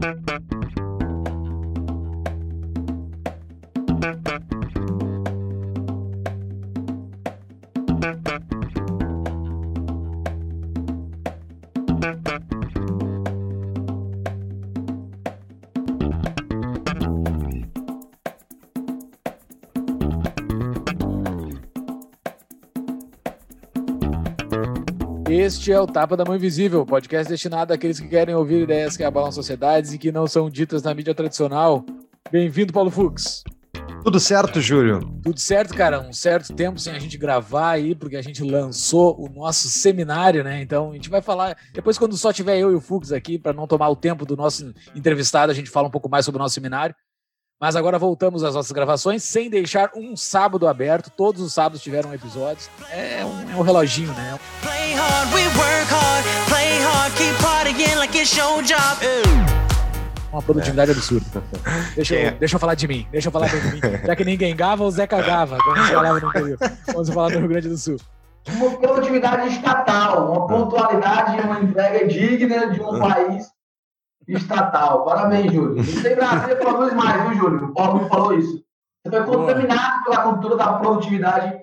Thank you. Este é o Tapa da Mão Invisível, podcast destinado àqueles que querem ouvir ideias que abalam sociedades e que não são ditas na mídia tradicional. Bem-vindo, Paulo Fux. Tudo certo, Júlio? Tudo certo, cara. Um certo tempo sem a gente gravar aí, porque a gente lançou o nosso seminário, né? Então a gente vai falar. Depois, quando só tiver eu e o Fux aqui, para não tomar o tempo do nosso entrevistado, a gente fala um pouco mais sobre o nosso seminário. Mas agora voltamos às nossas gravações sem deixar um sábado aberto. Todos os sábados tiveram episódios. É um, é um reloginho, né? Play hard, we work hard, play hard, keep partying like it's show job. Uma produtividade é. absurda. Deixa eu, é? deixa eu falar de mim, deixa eu falar de mim. Já que ninguém gava, o Zé cagava, como a gente falava no interior. Vamos falar do Rio Grande do Sul. Uma produtividade estatal, uma pontualidade, uma entrega digna de um país estatal. Parabéns, Júlio. Isso em Brasília produz mais, viu, Júlio? O Paulo falou isso. Você foi contaminado pela cultura da produtividade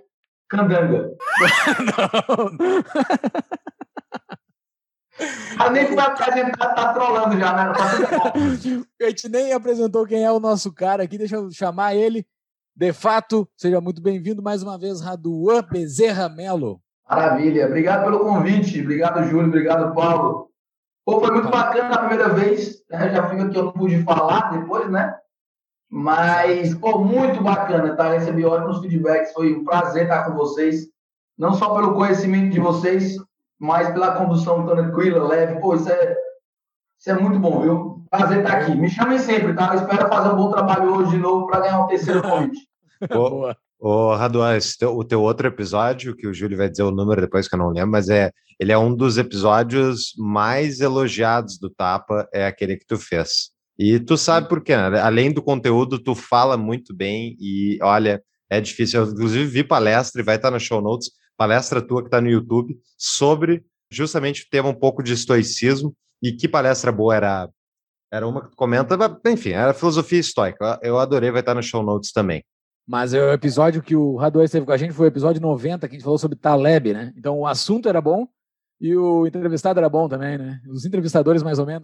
candanga. Não. A nem foi apresentar, tá trolando já, né? Tá a gente nem apresentou quem é o nosso cara aqui, deixa eu chamar ele. De fato, seja muito bem-vindo mais uma vez, Raduan Bezerra Melo. Maravilha, obrigado pelo convite, obrigado, Júlio, obrigado, Paulo. Pô, foi muito bacana a primeira vez, né? já fica que eu não pude falar depois, né? Mas, pô, muito bacana, tá? Recebi ótimos feedbacks, foi um prazer estar com vocês, não só pelo conhecimento de vocês, mas pela condução tranquila, leve. Pô, isso é, isso é muito bom, viu? Prazer estar aqui. Me chamem sempre, tá? Eu espero fazer um bom trabalho hoje de novo para ganhar um terceiro convite. Boa. Ô, Raduan, o teu outro episódio, que o Júlio vai dizer o número depois que eu não lembro, mas é ele é um dos episódios mais elogiados do Tapa, é aquele que tu fez. E tu sabe por quê, né? Além do conteúdo, tu fala muito bem e, olha, é difícil. Eu, inclusive, vi palestra e vai estar no show notes, palestra tua que está no YouTube, sobre justamente o tema um pouco de estoicismo. E que palestra boa era era uma que tu comenta, enfim, era filosofia estoica. Eu adorei, vai estar no show notes também. Mas o episódio que o Raduan esteve com a gente foi o episódio 90, que a gente falou sobre Taleb, né? Então o assunto era bom e o entrevistado era bom também, né? Os entrevistadores mais ou menos,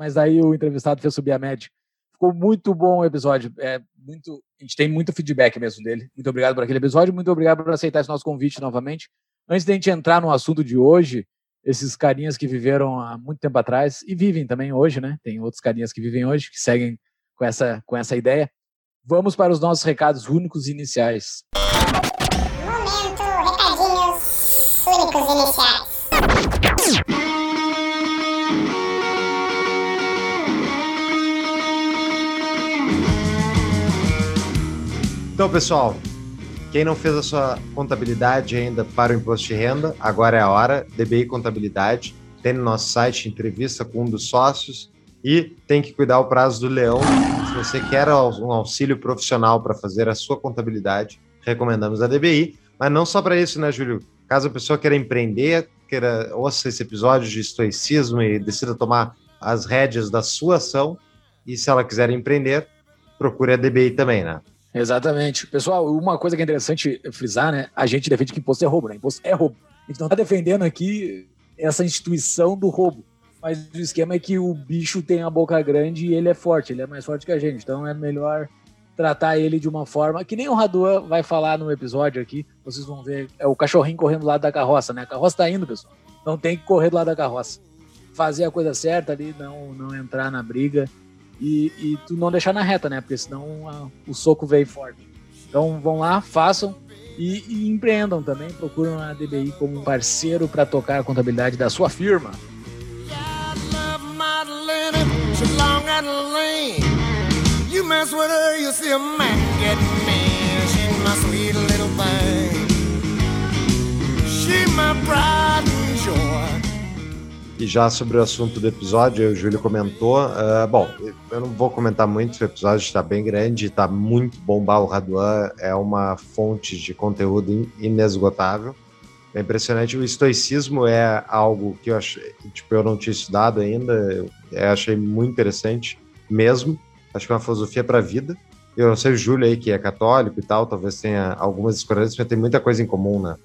mas aí o entrevistado fez subir a média. Ficou muito bom o episódio. É muito, a gente tem muito feedback mesmo dele. Muito obrigado por aquele episódio, muito obrigado por aceitar esse nosso convite novamente. Antes de a gente entrar no assunto de hoje, esses carinhas que viveram há muito tempo atrás e vivem também hoje, né? Tem outros carinhas que vivem hoje que seguem com essa com essa ideia. Vamos para os nossos recados únicos iniciais. Momento, recadinhos únicos iniciais. Então, pessoal, quem não fez a sua contabilidade ainda para o imposto de renda, agora é a hora. DBI Contabilidade tem no nosso site entrevista com um dos sócios e tem que cuidar o prazo do leão. Se você quer um auxílio profissional para fazer a sua contabilidade, recomendamos a DBI. Mas não só para isso, né, Júlio? Caso a pessoa queira empreender, queira ouça esse episódio de estoicismo e decida tomar as rédeas da sua ação, e se ela quiser empreender, procure a DBI também, né? Exatamente. Pessoal, uma coisa que é interessante frisar, né? A gente defende que imposto é roubo, né? Imposto é roubo. A gente não está defendendo aqui essa instituição do roubo. Mas o esquema é que o bicho tem a boca grande e ele é forte, ele é mais forte que a gente. Então é melhor tratar ele de uma forma que nem o Raduan vai falar no episódio aqui. Vocês vão ver, é o cachorrinho correndo do lado da carroça, né? A carroça tá indo, pessoal. Não tem que correr do lado da carroça. Fazer a coisa certa ali, não, não entrar na briga e, e tu não deixar na reta, né? Porque senão a, o soco veio forte. Então vão lá, façam e, e empreendam também. Procuram a DBI como um parceiro para tocar a contabilidade da sua firma. E já sobre o assunto do episódio, o Júlio comentou. Uh, bom, eu não vou comentar muito, o episódio está bem grande, está muito bom. O Raduan é uma fonte de conteúdo inesgotável. É impressionante. O estoicismo é algo que eu achei, tipo, eu não tinha estudado ainda. Eu, eu achei muito interessante mesmo. Acho que é uma filosofia para a vida. Eu não sei o Júlio aí, que é católico e tal, talvez tenha algumas discordâncias, mas tem muita coisa em comum, né?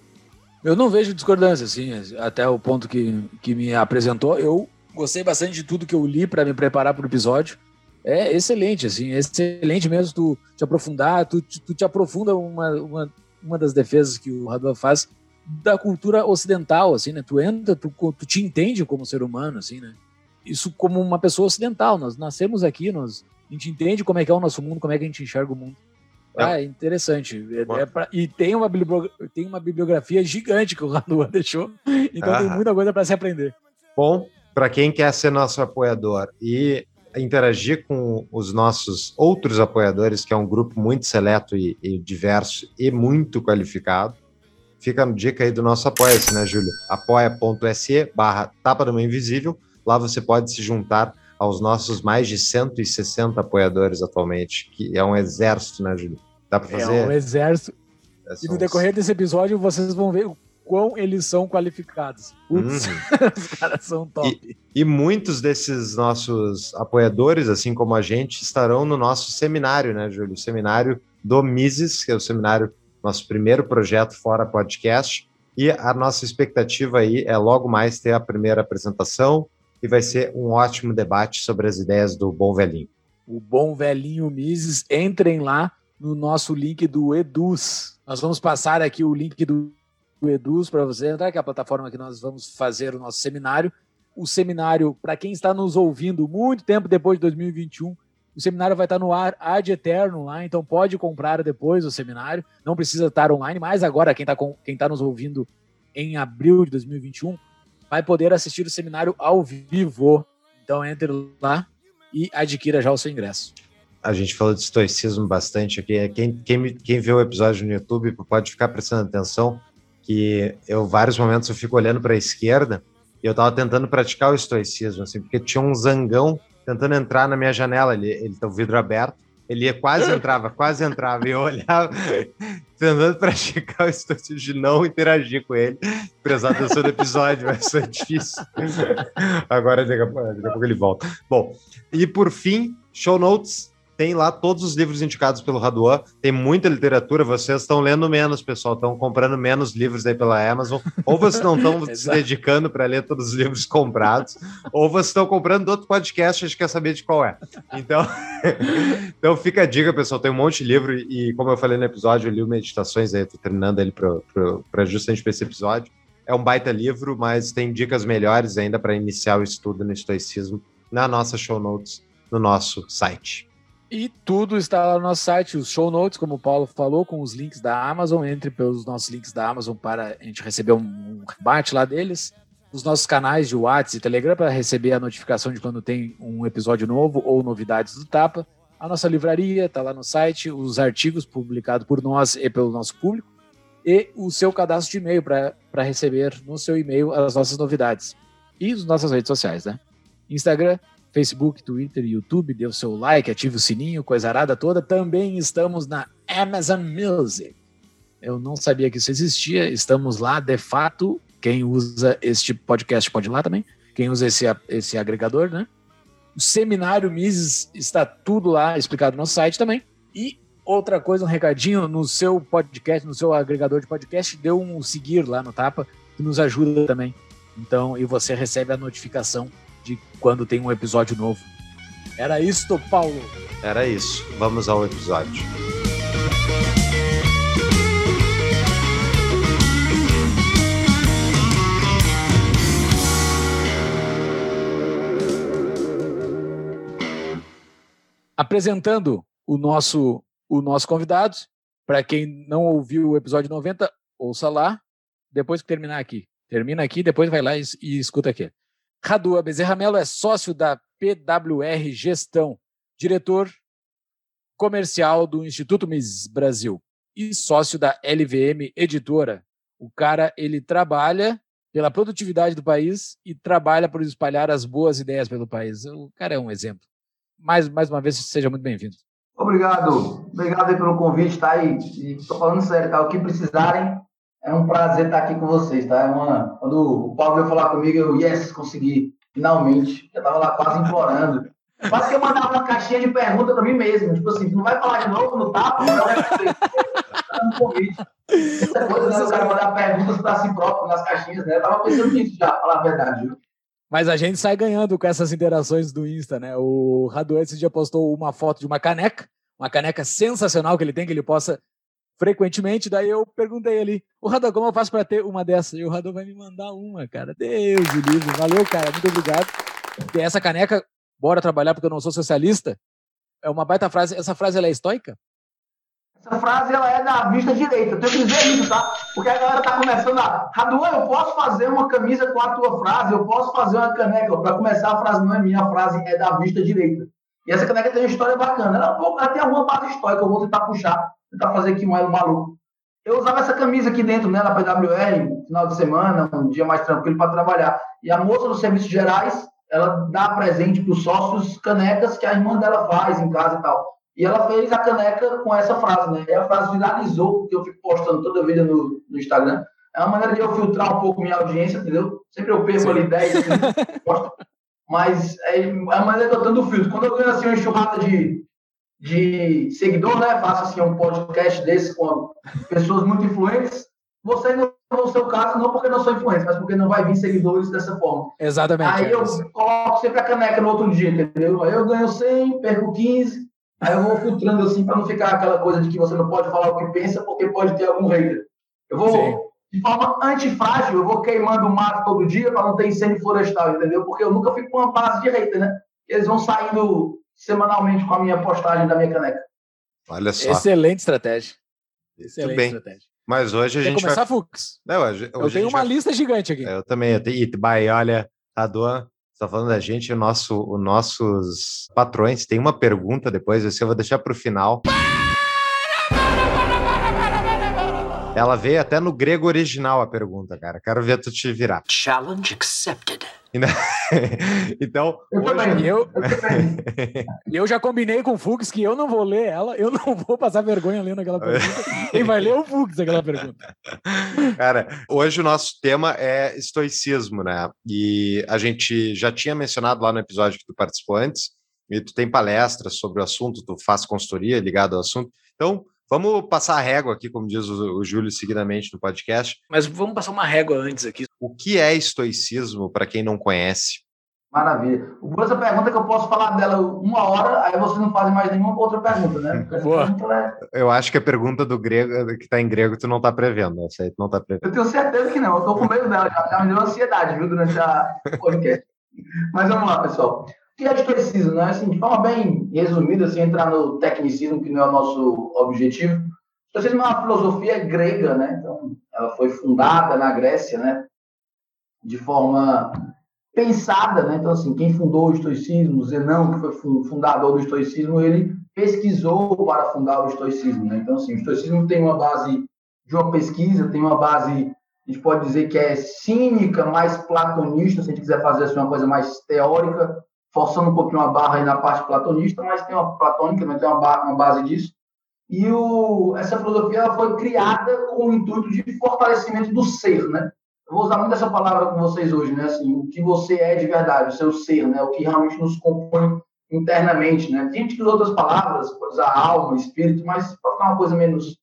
Eu não vejo discordância, assim, até o ponto que, que me apresentou. Eu gostei bastante de tudo que eu li para me preparar para o episódio. É excelente, assim, é excelente mesmo tu te aprofundar, tu, tu te aprofunda uma, uma, uma das defesas que o Radua faz da cultura ocidental, assim, né? Tu entra, tu, tu te entende como ser humano, assim, né? Isso como uma pessoa ocidental. Nós nascemos aqui, nós a gente entende como é que é o nosso mundo, como é que a gente enxerga o mundo. É. Ah, é interessante. É, é pra, e tem uma, tem uma bibliografia gigante que o Ranua deixou, então ah. tem muita coisa para se aprender. Bom, para quem quer ser nosso apoiador e interagir com os nossos outros apoiadores, que é um grupo muito seleto e, e diverso e muito qualificado, fica a dica aí do nosso apoia-se, né, Júlio? apoia.se barra Tapa do Invisível. Lá você pode se juntar aos nossos mais de 160 apoiadores atualmente, que é um exército, né, Júlio? Dá para fazer? É um exército. É, e no decorrer desse episódio vocês vão ver o quão eles são qualificados. Putz, uhum. os caras são top. E, e, muitos desses nossos apoiadores, assim como a gente, estarão no nosso seminário, né, Júlio? O seminário do Mises, que é o seminário, nosso primeiro projeto fora podcast. E a nossa expectativa aí é logo mais ter a primeira apresentação, e vai ser um ótimo debate sobre as ideias do Bom Velhinho. O Bom Velhinho Mises, entrem lá no nosso link do Eduz. Nós vamos passar aqui o link do, do Eduz para você entrar, que é a plataforma que nós vamos fazer o nosso seminário. O seminário, para quem está nos ouvindo muito tempo depois de 2021, o seminário vai estar no ar ad eterno lá, então pode comprar depois o seminário. Não precisa estar online, mas agora quem está quem tá nos ouvindo em abril de 2021 vai poder assistir o seminário ao vivo. Então entre lá e adquira já o seu ingresso. A gente falou de estoicismo bastante aqui. Quem, quem, quem vê o episódio no YouTube pode ficar prestando atenção que eu, vários momentos, eu fico olhando para a esquerda e eu estava tentando praticar o estoicismo, assim, porque tinha um zangão tentando entrar na minha janela, ele, ele tá o vidro aberto, ele ia, quase entrava, quase entrava, e eu olhava, tentando praticar o estoicismo de não interagir com ele, prestar atenção no episódio, vai ser difícil. Agora, daqui a, daqui a pouco ele volta. Bom, e por fim, show notes tem lá todos os livros indicados pelo Raduan, tem muita literatura, vocês estão lendo menos, pessoal, estão comprando menos livros aí pela Amazon, ou vocês não estão se dedicando para ler todos os livros comprados, ou vocês estão comprando outro podcast a gente quer saber de qual é. Então, então fica a dica, pessoal, tem um monte de livro e como eu falei no episódio, eu li o Meditações aí, tô treinando ele para justamente para esse episódio. É um baita livro, mas tem dicas melhores ainda para iniciar o estudo no estoicismo na nossa show notes no nosso site. E tudo está lá no nosso site, os show notes, como o Paulo falou, com os links da Amazon. Entre pelos nossos links da Amazon para a gente receber um rebate lá deles. Os nossos canais de WhatsApp e Telegram para receber a notificação de quando tem um episódio novo ou novidades do Tapa. A nossa livraria está lá no site, os artigos publicados por nós e pelo nosso público. E o seu cadastro de e-mail para receber no seu e-mail as nossas novidades. E as nossas redes sociais, né? Instagram, Facebook, Twitter, YouTube, dê o seu like, ative o sininho, coisa arada toda. Também estamos na Amazon Music. Eu não sabia que isso existia, estamos lá, de fato. Quem usa este podcast pode ir lá também. Quem usa esse, esse agregador, né? O seminário Mises está tudo lá explicado no nosso site também. E outra coisa, um recadinho no seu podcast, no seu agregador de podcast, dê um seguir lá no Tapa, que nos ajuda também. Então, e você recebe a notificação de quando tem um episódio novo. Era isso, Paulo? Era isso. Vamos ao episódio. Apresentando o nosso o nosso convidado, para quem não ouviu o episódio 90, ouça lá, depois que terminar aqui. Termina aqui, depois vai lá e, e escuta aqui. Radua Bezerra Mello é sócio da PWR Gestão, diretor comercial do Instituto Miss Brasil e sócio da LVM Editora. O cara, ele trabalha pela produtividade do país e trabalha por espalhar as boas ideias pelo país. O cara é um exemplo. Mais, mais uma vez, seja muito bem-vindo. Obrigado. Obrigado pelo convite, tá? E estou falando sério, tá? O que precisarem, É um prazer estar aqui com vocês, tá? É uma... Quando o Paulo veio falar comigo, eu, yes, consegui, finalmente. Já estava lá quase implorando. Quase que eu mandava uma caixinha de pergunta para mim mesmo. Tipo assim, não vai falar de novo no tapa? Não, é um convite. Essa coisa, né? O cara mandar perguntas para si próprio nas caixinhas, né? Eu tava pensando nisso já, pra falar a verdade, viu? Mas a gente sai ganhando com essas interações do Insta, né? O Radu esse dia postou uma foto de uma caneca, uma caneca sensacional que ele tem, que ele possa frequentemente. Daí eu perguntei ali, o Radu, como eu faço para ter uma dessa? E o Radu vai me mandar uma, cara. Deus do livro. Valeu, cara. Muito obrigado. E essa caneca, bora trabalhar porque eu não sou socialista, é uma baita frase. Essa frase ela é estoica? Essa frase ela é da vista direita. Eu tenho que dizer isso, tá? Porque a galera tá começando a. Raduan, eu posso fazer uma camisa com a tua frase, eu posso fazer uma caneca. Para começar, a frase não é minha, a frase é da vista direita. E essa caneca tem uma história bacana. Ela, ela tem alguma parte histórica, eu vou tentar puxar, tentar fazer aqui um elo maluco. Eu usava essa camisa aqui dentro, né, na PWR, final de semana, um dia mais tranquilo para trabalhar. E a moça dos serviços gerais, ela dá presente para os sócios canecas que a irmã dela faz em casa e tal. E ela fez a caneca com essa frase, né? E a frase viralizou, porque eu fico postando toda vida no, no Instagram. É uma maneira de eu filtrar um pouco minha audiência, entendeu? Sempre eu perco ali 10, assim, mas é a maneira que eu tenho do filtro. Quando eu ganho assim, uma enxurrada de, de seguidor, né? Faço assim, um podcast desse com pessoas muito influentes. Você não no seu caso, não porque não sou influente, mas porque não vai vir seguidores dessa forma. Exatamente. Aí eu coloco sempre a caneca no outro dia, entendeu? Aí eu ganho 100, perco 15, Aí eu vou filtrando assim para não ficar aquela coisa de que você não pode falar o que pensa porque pode ter algum hater. Eu vou, Sim. de forma antifrágil, eu vou queimando o mato todo dia para não ter incêndio florestal, entendeu? Porque eu nunca fico com uma base de hater, né? Eles vão saindo semanalmente com a minha postagem da minha caneca. Olha só. Excelente estratégia. Excelente bem. estratégia. Mas hoje a Quer gente começar, vai... Fux? Não, hoje, hoje eu tenho uma vai... lista gigante aqui. Eu também. Eu tenho... E, olha, Raduan, está falando da gente, o nosso, os nossos patrões. Tem uma pergunta depois, esse eu vou deixar para o final. Ela veio até no grego original a pergunta, cara. Quero ver tu te virar. Challenge accepted. então, eu hoje... eu, eu já combinei com o Fux que eu não vou ler ela, eu não vou passar vergonha lendo aquela pergunta. Quem vai ler é o Fux aquela pergunta. Cara, hoje o nosso tema é estoicismo, né? E a gente já tinha mencionado lá no episódio que tu participou antes, e tu tem palestras sobre o assunto, tu faz consultoria ligado ao assunto. Então, Vamos passar a régua aqui, como diz o, o Júlio seguidamente no podcast. Mas vamos passar uma régua antes aqui. O que é estoicismo para quem não conhece? Maravilha. Essa pergunta que eu posso falar dela uma hora, aí vocês não fazem mais nenhuma outra pergunta, né? Pergunta é... Eu acho que a pergunta do grego, que está em grego, tu não está prevendo. Essa aí tu não tá prevendo. Eu tenho certeza que não. Eu estou com medo dela. Já, já me deu ansiedade, viu, durante a podcast. Mas vamos lá, pessoal que é estoicismo, né? Assim, de forma bem resumida, sem entrar no tecnicismo, que não é o nosso objetivo. O estoicismo é uma filosofia grega, né? Então, ela foi fundada na Grécia, né? De forma pensada, né? Então, assim, quem fundou o estoicismo, Zenão, que foi fundador do estoicismo, ele pesquisou para fundar o estoicismo, né? Então, assim, o estoicismo tem uma base de uma pesquisa, tem uma base, a gente pode dizer que é cínica, mais platonista, se a gente quiser fazer assim, uma coisa mais teórica, forçando um pouquinho a barra aí na parte platonista, mas tem uma platônica, mas tem uma, uma base disso. E o, essa filosofia foi criada com o intuito de fortalecimento do ser, né? Eu vou usar muito essa palavra com vocês hoje, né? Assim, o que você é de verdade, o seu ser, né? O que realmente nos compõe internamente, né? Tem gente que usa outras palavras, pode usar alma, espírito, mas para ficar uma coisa menos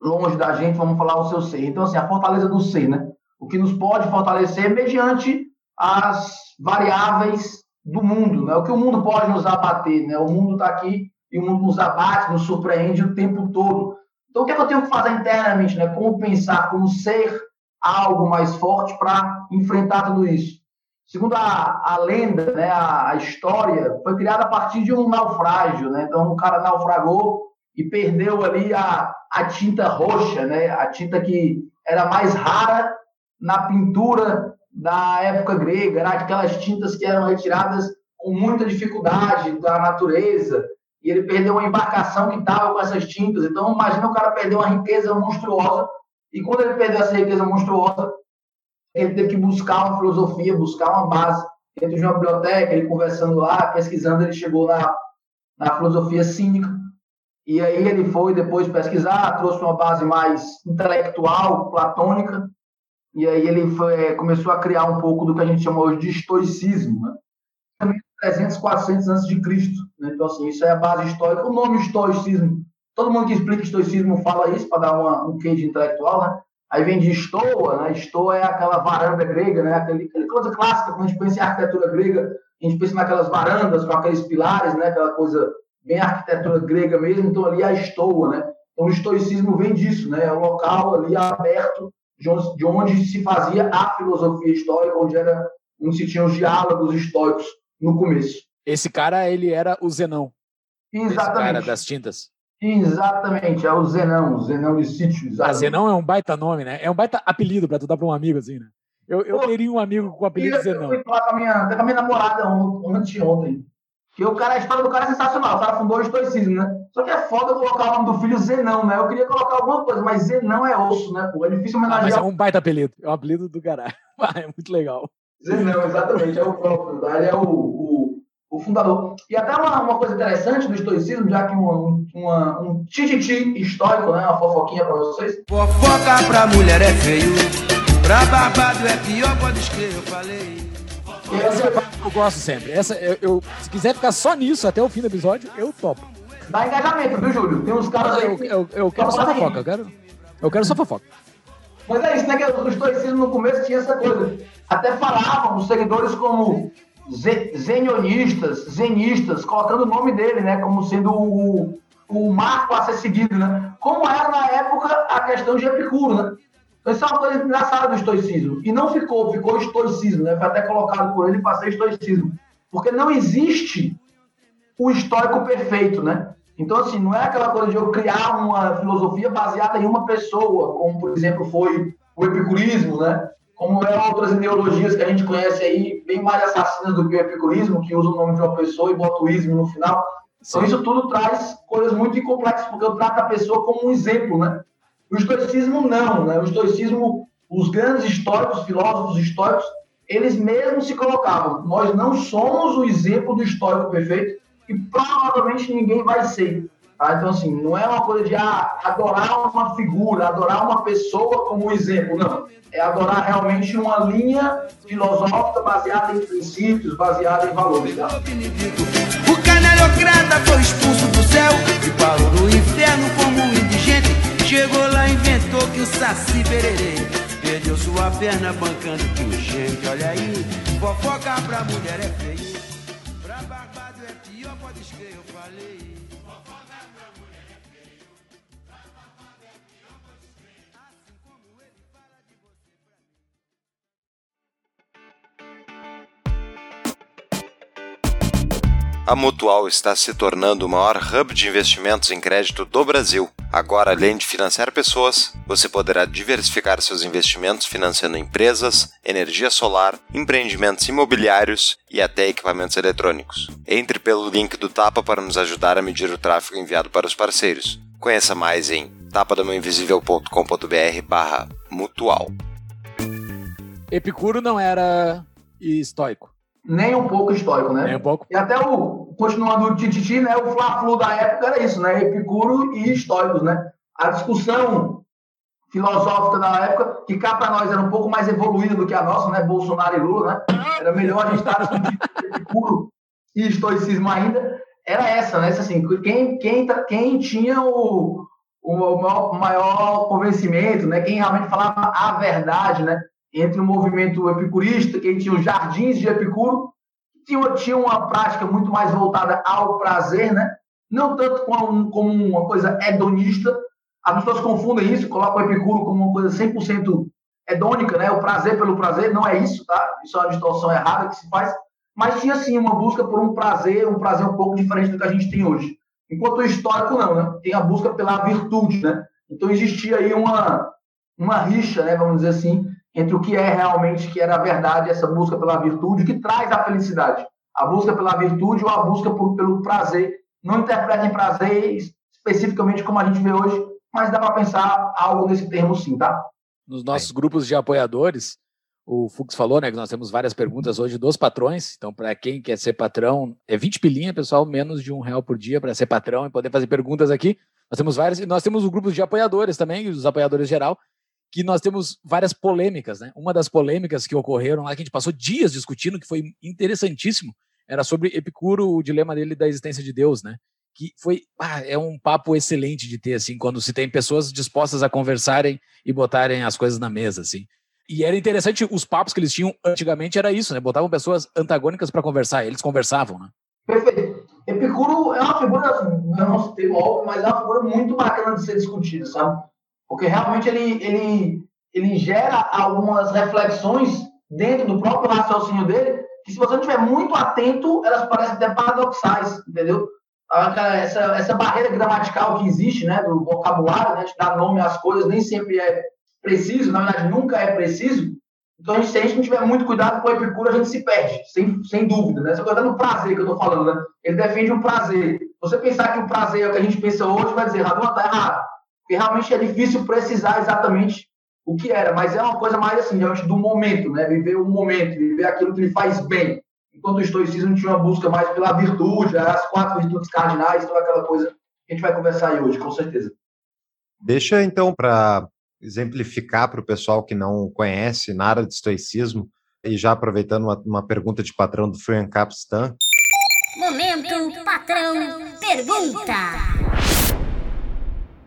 longe da gente, vamos falar o seu ser. Então, assim, a fortaleza do ser, né? O que nos pode fortalecer mediante as variáveis do mundo, né? O que o mundo pode nos abater, né? O mundo está aqui e o mundo nos abate, nos surpreende o tempo todo. Então, o que, é que eu tenho que fazer internamente, né? Como pensar, como ser algo mais forte para enfrentar tudo isso? Segundo a, a lenda, né, a, a, história foi criada a partir de um naufrágio, né? Então, o cara naufragou e perdeu ali a, a tinta roxa, né? A tinta que era mais rara na pintura da época grega, era aquelas tintas que eram retiradas com muita dificuldade da natureza, e ele perdeu uma embarcação que estava com essas tintas. Então, imagina o cara perder uma riqueza monstruosa, e quando ele perdeu essa riqueza monstruosa, ele teve que buscar uma filosofia, buscar uma base. Dentro de uma biblioteca, ele conversando lá, pesquisando, ele chegou na, na filosofia cínica. E aí ele foi depois pesquisar, trouxe uma base mais intelectual, platônica, e aí ele foi, é, começou a criar um pouco do que a gente chama hoje de estoicismo, né? 300, 400 antes de Cristo. Né? Então, assim, isso é a base histórica. O nome estoicismo, todo mundo que explica estoicismo fala isso para dar uma, um queijo intelectual, né? Aí vem de estoa, né? Estoa é aquela varanda grega, né? Aquela coisa clássica, quando a gente pensa em arquitetura grega, a gente pensa naquelas varandas com aqueles pilares, né? Aquela coisa bem arquitetura grega mesmo, então ali é a estoa, né? Então o estoicismo vem disso, né? É o local ali aberto de onde, de onde se fazia a filosofia histórica, onde era onde se tinham os diálogos históricos no começo. Esse cara, ele era o Zenão. Exatamente. Esse cara das tintas. Exatamente, é o Zenão, o Zenão de sítio. A ah, Zenão é um baita nome, né? É um baita apelido para tu dar para um amigo assim, né? Eu, eu Pô, teria um amigo com o apelido eu, Zenão. Eu fui falar com a minha, com a minha namorada ontem, ontem. Que o cara, a história do cara é sensacional. O cara fundou o estoicismo, né? Só que é foda colocar o nome do filho Zenão, né? Eu queria colocar alguma coisa, mas Zenão é osso, né? Pô, é difícil homenagear. Ah, mas é um baita apelido. É um apelido do caralho. é muito legal. Zenão, exatamente. É o próprio. Ele é o, o, o, fundador. E até uma, uma coisa interessante do estoicismo, já que uma, uma, um tititi histórico, né? Uma fofoquinha pra vocês. Fofoca pra mulher é feio, pra barbado é pior, pode escrever, eu falei. Essa é a parte que eu gosto sempre. Essa, eu, eu, se quiser ficar só nisso até o fim do episódio, eu topo. Dá engajamento, viu, Júlio? Tem uns caras aí. Eu, eu, eu quero só fofoca, eu quero, eu quero só fofoca. Mas é isso, né? Que o estoicismo no começo tinha essa coisa. Até falavam os seguidores como zenionistas, zenistas, colocando o nome dele, né? Como sendo o, o marco a ser seguido, né? Como era na época a questão de Epicuro, né? Isso é uma coisa engraçada do estoicismo. E não ficou, ficou estoicismo, né? Foi até colocado por ele para ser estoicismo. Porque não existe o estoico perfeito, né? Então, assim, não é aquela coisa de eu criar uma filosofia baseada em uma pessoa, como, por exemplo, foi o epicurismo, né? Como é outras ideologias que a gente conhece aí, bem mais assassinas do que o epicurismo, que usa o nome de uma pessoa e bota o ismo no final. Então, isso tudo traz coisas muito complexas, porque eu trato a pessoa como um exemplo, né? O estoicismo não, né? O estoicismo, os grandes históricos, filósofos históricos, eles mesmos se colocavam. Nós não somos o exemplo do histórico perfeito e provavelmente ninguém vai ser. Tá? Então, assim, não é uma coisa de ah, adorar uma figura, adorar uma pessoa como exemplo, não. É adorar realmente uma linha filosófica baseada em princípios, baseada em valores. Tá? O canalhocrata foi expulso do céu e parou no inferno como indigente Chegou lá, inventou que o Saci Pererê Perdeu sua perna bancando com gente Olha aí, fofoca pra mulher é feio A Mutual está se tornando o maior hub de investimentos em crédito do Brasil. Agora, além de financiar pessoas, você poderá diversificar seus investimentos financiando empresas, energia solar, empreendimentos imobiliários e até equipamentos eletrônicos. Entre pelo link do Tapa para nos ajudar a medir o tráfego enviado para os parceiros. Conheça mais em tapadamãoinvisível.com.br barra mutual. Epicuro não era estoico nem um pouco histórico, né? Nem um pouco. E até o, continuando o Tititi, né, o Fla-Flu da época era isso, né? Epicuro e históricos, né? A discussão filosófica da época, que cá para nós era um pouco mais evoluída do que a nossa, né? Bolsonaro e Lula, né? Era melhor a gente estar discutindo Epicuro e estoicismo ainda. Era essa, né? Assim, quem, quem, quem tinha o, o maior, maior convencimento, né? Quem realmente falava a verdade, né? Entre o movimento epicurista, que tinha os jardins de Epicuro, que tinha, uma prática muito mais voltada ao prazer, né? não tanto como, como uma coisa hedonista. As pessoas confundem isso, colocam o Epicuro como uma coisa 100% hedônica, né? o prazer pelo prazer, não é isso, tá? isso é uma distorção errada que se faz, mas tinha sim uma busca por um prazer, um prazer um pouco diferente do que a gente tem hoje. Enquanto o histórico não, né? tem a busca pela virtude. Né? Então existia aí uma, uma rixa, né? vamos dizer assim, entre o que é realmente que era a verdade, essa busca pela virtude, que traz a felicidade. A busca pela virtude ou a busca por, pelo prazer. Não interpretem prazer especificamente como a gente vê hoje, mas dá para pensar algo nesse termo sim, tá? Nos nossos é. grupos de apoiadores, o Fux falou, né, que nós temos várias perguntas hoje dos patrões. Então, para quem quer ser patrão, é 20 pilinha, pessoal, menos de um real por dia para ser patrão e poder fazer perguntas aqui. Nós temos várias, nós temos o grupo de apoiadores também, os apoiadores geral, que nós temos várias polêmicas, né? Uma das polêmicas que ocorreram lá, que a gente passou dias discutindo, que foi interessantíssimo, era sobre Epicuro, o dilema dele da existência de Deus, né? Que foi, ah, é um papo excelente de ter, assim, quando se tem pessoas dispostas a conversarem e botarem as coisas na mesa, assim. E era interessante, os papos que eles tinham antigamente era isso, né? Botavam pessoas antagônicas para conversar, eles conversavam, né? Perfeito. Epicuro é uma figura, assim, eu não citei logo, mas é uma figura muito bacana de ser discutida, sabe? Porque realmente ele, ele, ele gera algumas reflexões dentro do próprio raciocínio dele, que se você não estiver muito atento, elas parecem até paradoxais, entendeu? Essa, essa barreira gramatical que existe, né, do vocabulário, né, de dar nome às coisas, nem sempre é preciso, na verdade nunca é preciso. Então, a gente, se a gente não tiver muito cuidado com o Epicuro, a gente se perde, sem, sem dúvida. Né? Essa coisa do prazer que eu estou falando, né? Ele defende o prazer. Você pensar que o prazer é o que a gente pensa hoje, vai dizer, Radon está errado. Porque realmente é difícil precisar exatamente o que era, mas é uma coisa mais assim, diante do momento, né? Viver o momento, viver aquilo que lhe faz bem. Enquanto o estoicismo tinha uma busca mais pela virtude, as quatro virtudes cardinais, toda aquela coisa que a gente vai conversar aí hoje, com certeza. Deixa então para exemplificar para o pessoal que não conhece nada de estoicismo, e já aproveitando uma, uma pergunta de patrão do Free Capistan. Momento patrão pergunta.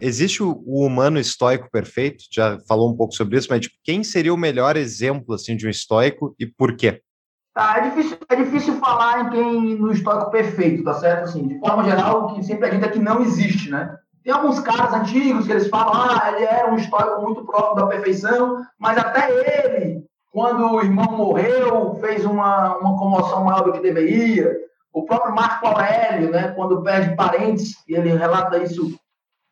Existe o, o, humano estoico perfeito? Já falou um pouco sobre isso, mas tipo, quem seria o melhor exemplo assim de um estoico e por quê? Tá, é difícil, é difícil falar em quem no estoico perfeito, tá certo? Assim, de forma geral, que sempre a gente é que não existe, né? Tem alguns caras antigos que eles falam, ah, ele era um histórico muito próximo da perfeição, mas até ele, quando o irmão morreu, fez uma, uma comoção maior do que deveria. O próprio Marco Aurélio, né, quando perde parentes, e ele relata isso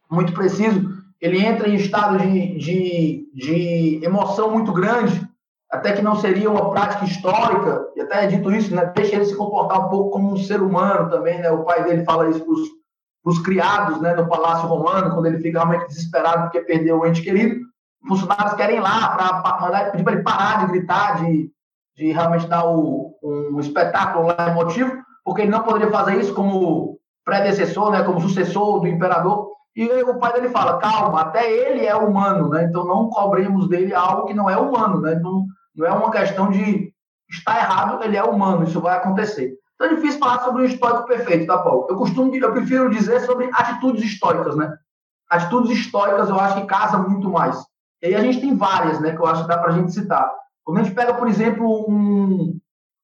muito preciso, ele entra em estado de, de, de emoção muito grande, até que não seria uma prática histórica, e até é dito isso, né, deixa ele se comportar um pouco como um ser humano também, né, o pai dele fala isso para os os criados né, no Palácio Romano, quando ele fica realmente desesperado porque perdeu o ente querido, funcionários querem ir lá para mandar pedir para ele parar de gritar, de, de realmente dar o, um espetáculo lá emotivo, porque ele não poderia fazer isso como predecessor, né, como sucessor do imperador. E o pai dele fala: calma, até ele é humano, né? Então não cobremos dele algo que não é humano, né? Então não é uma questão de estar errado, ele é humano, isso vai acontecer. Então é difícil falar sobre um histórico perfeito, tá, Paulo? Eu costumo, eu prefiro dizer sobre atitudes históricas, né? Atitudes históricas eu acho que casa muito mais. E aí a gente tem várias, né, que eu acho que dá para a gente citar. Quando a gente pega, por exemplo, um,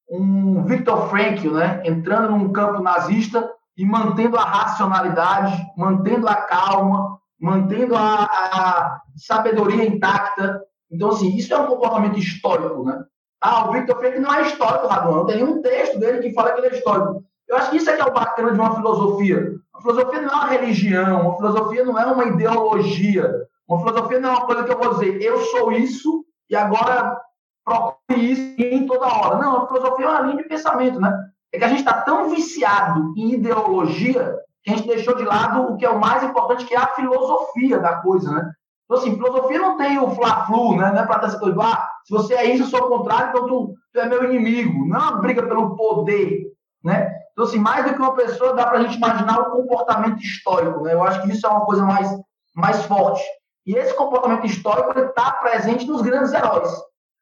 um Viktor Frankl, né, entrando num campo nazista e mantendo a racionalidade, mantendo a calma, mantendo a, a sabedoria intacta. Então, assim, isso é um comportamento histórico, né? Ah, o Victor Frankl não é histórico, Radon. Não tem nenhum texto dele que fala que ele é histórico. Eu acho que isso é que é o bacana de uma filosofia. A filosofia não é uma religião, uma filosofia não é uma ideologia. Uma filosofia não é uma coisa que eu vou dizer, eu sou isso e agora procure isso em toda hora. Não, a filosofia é uma linha de pensamento, né? É que a gente está tão viciado em ideologia que a gente deixou de lado o que é o mais importante, que é a filosofia da coisa, né? Então, assim, filosofia não tem o fla-flu, né? Não é para ter essa coisa, ah, se você é isso, eu sou o contrário, então tu, tu, é meu inimigo. Não é uma briga pelo poder, né? Então, assim, mais do que uma pessoa, dá para a gente imaginar o comportamento histórico, né? Eu acho que isso é uma coisa mais, mais forte. E esse comportamento histórico está presente nos grandes heróis.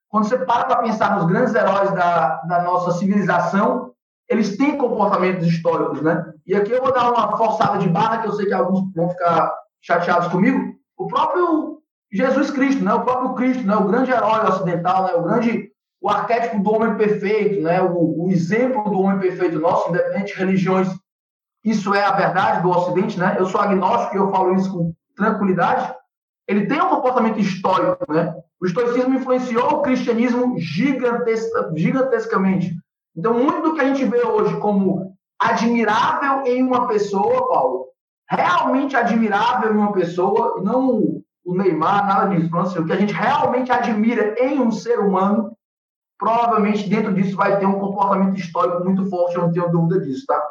Quando você para para pensar nos grandes heróis da, da nossa civilização, eles têm comportamentos históricos, né? E aqui eu vou dar uma forçada de barra, que eu sei que alguns vão ficar chateados comigo, o próprio Jesus Cristo, né? o próprio Cristo, né? o grande herói ocidental, né? o grande o arquétipo do homem perfeito, né? o, o exemplo do homem perfeito nosso, independente de religiões, isso é a verdade do Ocidente, né? Eu sou agnóstico e eu falo isso com tranquilidade. Ele tem um comportamento histórico, né? O estoicismo influenciou o cristianismo gigantesca, gigantescamente. Então, muito do que a gente vê hoje como admirável em uma pessoa, Paulo, realmente admirável em uma pessoa, não o Neymar, nada disso. Assim, o que a gente realmente admira em um ser humano, provavelmente dentro disso vai ter um comportamento histórico muito forte, eu não tenho dúvida disso, tá?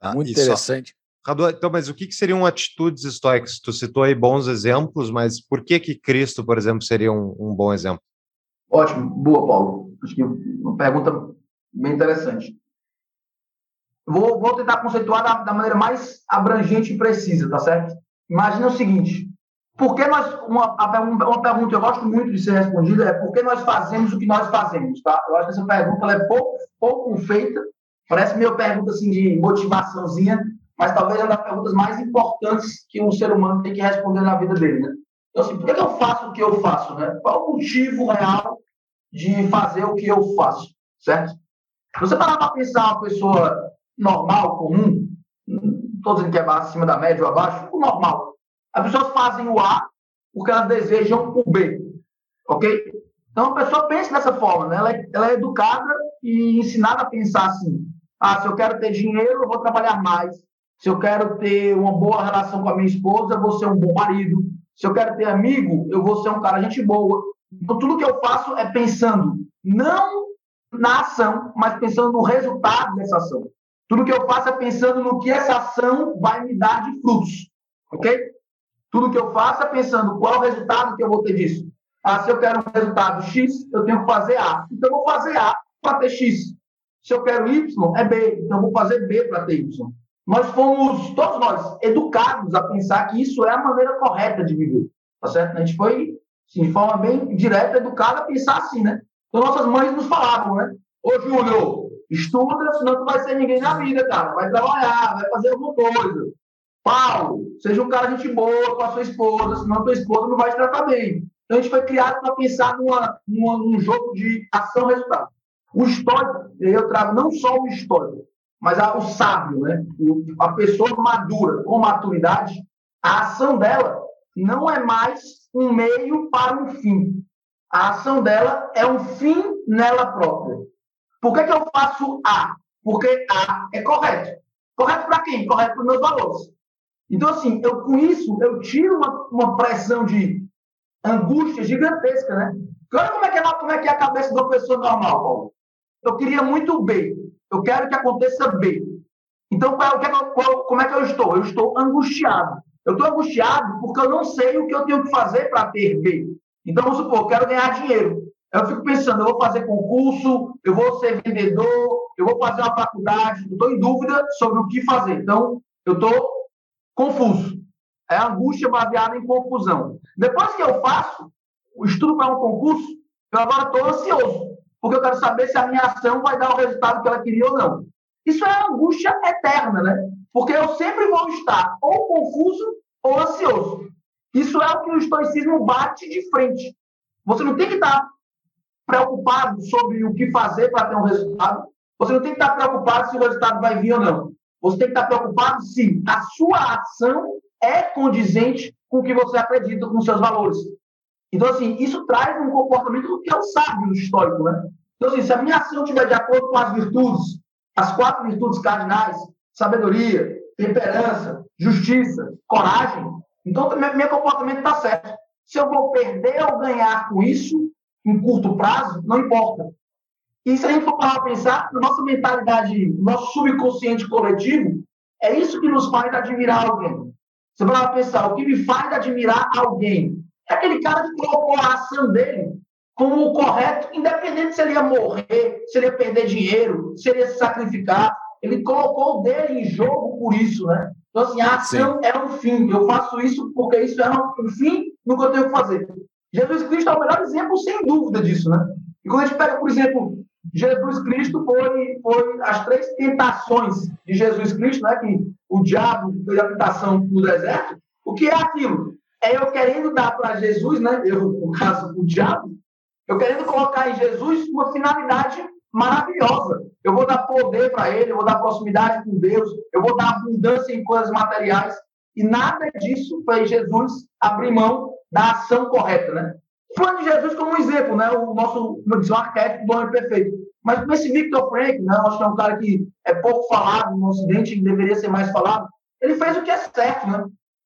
Ah, muito interessante. Só... Então, mas o que, que seriam atitudes estoicas? Tu citou aí bons exemplos, mas por que que Cristo, por exemplo, seria um, um bom exemplo? Ótimo, boa, Paulo. Acho que uma pergunta bem interessante. Vou, vou tentar conceituar da, da, maneira mais abrangente e precisa, tá certo? Imagina o seguinte: por que nós. Uma, uma pergunta que eu gosto muito de ser respondida é por que nós fazemos o que nós fazemos, tá? Eu acho que essa pergunta é pouco, pouco feita, parece meio pergunta assim de motivaçãozinha, mas talvez é uma das perguntas mais importantes que um ser humano tem que responder na vida dele, né? Então, assim, por que eu faço o que eu faço, né? Qual o motivo real de fazer o que eu faço, certo? Se você parar para pensar uma pessoa normal, comum, estou dizendo que é acima da média ou abaixo, o normal. As pessoas fazem o A porque elas desejam o B, ok? Então, a pessoa pensa dessa forma, né? Ela é, ela é educada e ensinada a pensar assim. Ah, se eu quero ter dinheiro, eu vou trabalhar mais. Se eu quero ter uma boa relação com a minha esposa, eu vou ser um bom marido. Se eu quero ter amigo, eu vou ser um cara gente boa. Então, tudo que eu faço é pensando não na ação, mas pensando no resultado dessa ação. Tudo que eu faço é pensando no que essa ação vai me dar de frutos. Ok? Tudo que eu faço é pensando qual é o resultado que eu vou ter disso. Ah, se eu quero um resultado X, eu tenho que fazer A. Então, eu vou fazer A para ter X. Se eu quero Y, é B. Então, eu vou fazer B para ter Y. Nós fomos, todos nós, educados a pensar que isso é a maneira correta de viver. Tá certo? A gente foi, de forma bem direta, educado a pensar assim, né? Então, nossas mães nos falavam, né? Ô, Júlio, estuda, senão tu vai ser ninguém na vida, cara. Vai trabalhar, vai fazer alguma coisa. Paulo, seja um cara gente boa com a sua esposa, senão tua esposa não vai te tratar bem. Então, a gente foi criado para pensar numa, numa, num jogo de ação-resultado. O histórico, eu trago não só o histórico, mas a, o sábio, né? A pessoa madura, com maturidade, a ação dela não é mais um meio para um fim. A ação dela é um fim nela própria. Por que, que eu faço A? Porque A é correto. Correto para quem? Correto para os meus valores. Então, assim, eu, com isso, eu tiro uma, uma pressão de angústia gigantesca, né? Olha como é, que é, como é que é a cabeça de uma pessoa normal, Paulo. Eu queria muito B. Eu quero que aconteça B. Então, qual, é qual, como é que eu estou? Eu estou angustiado. Eu estou angustiado porque eu não sei o que eu tenho que fazer para ter B. Então, vamos supor, eu quero ganhar dinheiro. Eu fico pensando, eu vou fazer concurso, eu vou ser vendedor, eu vou fazer uma faculdade, estou em dúvida sobre o que fazer. Então, eu estou confuso. É angústia baseada em confusão. Depois que eu faço o estudo para um concurso, eu agora estou ansioso, porque eu quero saber se a minha ação vai dar o resultado que ela queria ou não. Isso é angústia eterna, né? Porque eu sempre vou estar ou confuso ou ansioso. Isso é o que o estoicismo bate de frente. Você não tem que estar preocupado sobre o que fazer para ter um resultado. Você não tem que estar preocupado se o resultado vai vir ou não. Você tem que estar preocupado se a sua ação é condizente com o que você acredita, com seus valores. Então, assim, isso traz um comportamento que é o sábio histórico, né? Então, assim, se a minha ação estiver de acordo com as virtudes, as quatro virtudes cardinais, sabedoria, temperança, justiça, coragem, então meu comportamento está certo. Se eu vou perder ou ganhar com isso, em curto prazo, não importa. E se a gente for parar para pensar, na nossa mentalidade, no nosso subconsciente coletivo, é isso que nos faz admirar alguém. Você vai pensar, o que me faz admirar alguém? É aquele cara que colocou a ação dele como o correto, independente se ele ia morrer, se ele ia perder dinheiro, se ele ia se sacrificar. Ele colocou o dele em jogo por isso, né? Então, assim, a ação Sim. é um fim. Eu faço isso porque isso é um fim no que eu tenho que fazer. Jesus Cristo é o melhor exemplo, sem dúvida, disso, né? E quando a gente pega, por exemplo, Jesus Cristo foi, foi as três tentações de Jesus Cristo, né? Que o diabo fez a tentação no deserto. O que é aquilo? É eu querendo dar para Jesus, né? Eu, no caso, o diabo, eu querendo colocar em Jesus uma finalidade maravilhosa. Eu vou dar poder para ele, eu vou dar proximidade com Deus, eu vou dar abundância em coisas materiais. E nada disso fez Jesus abrir mão da ação correta, né? Falando de Jesus como um exemplo, né? O nosso, arquétipo do homem perfeito. Mas esse Victor Frank, né? Acho que é um cara que é pouco falado no Ocidente deveria ser mais falado. Ele fez o que é certo, né?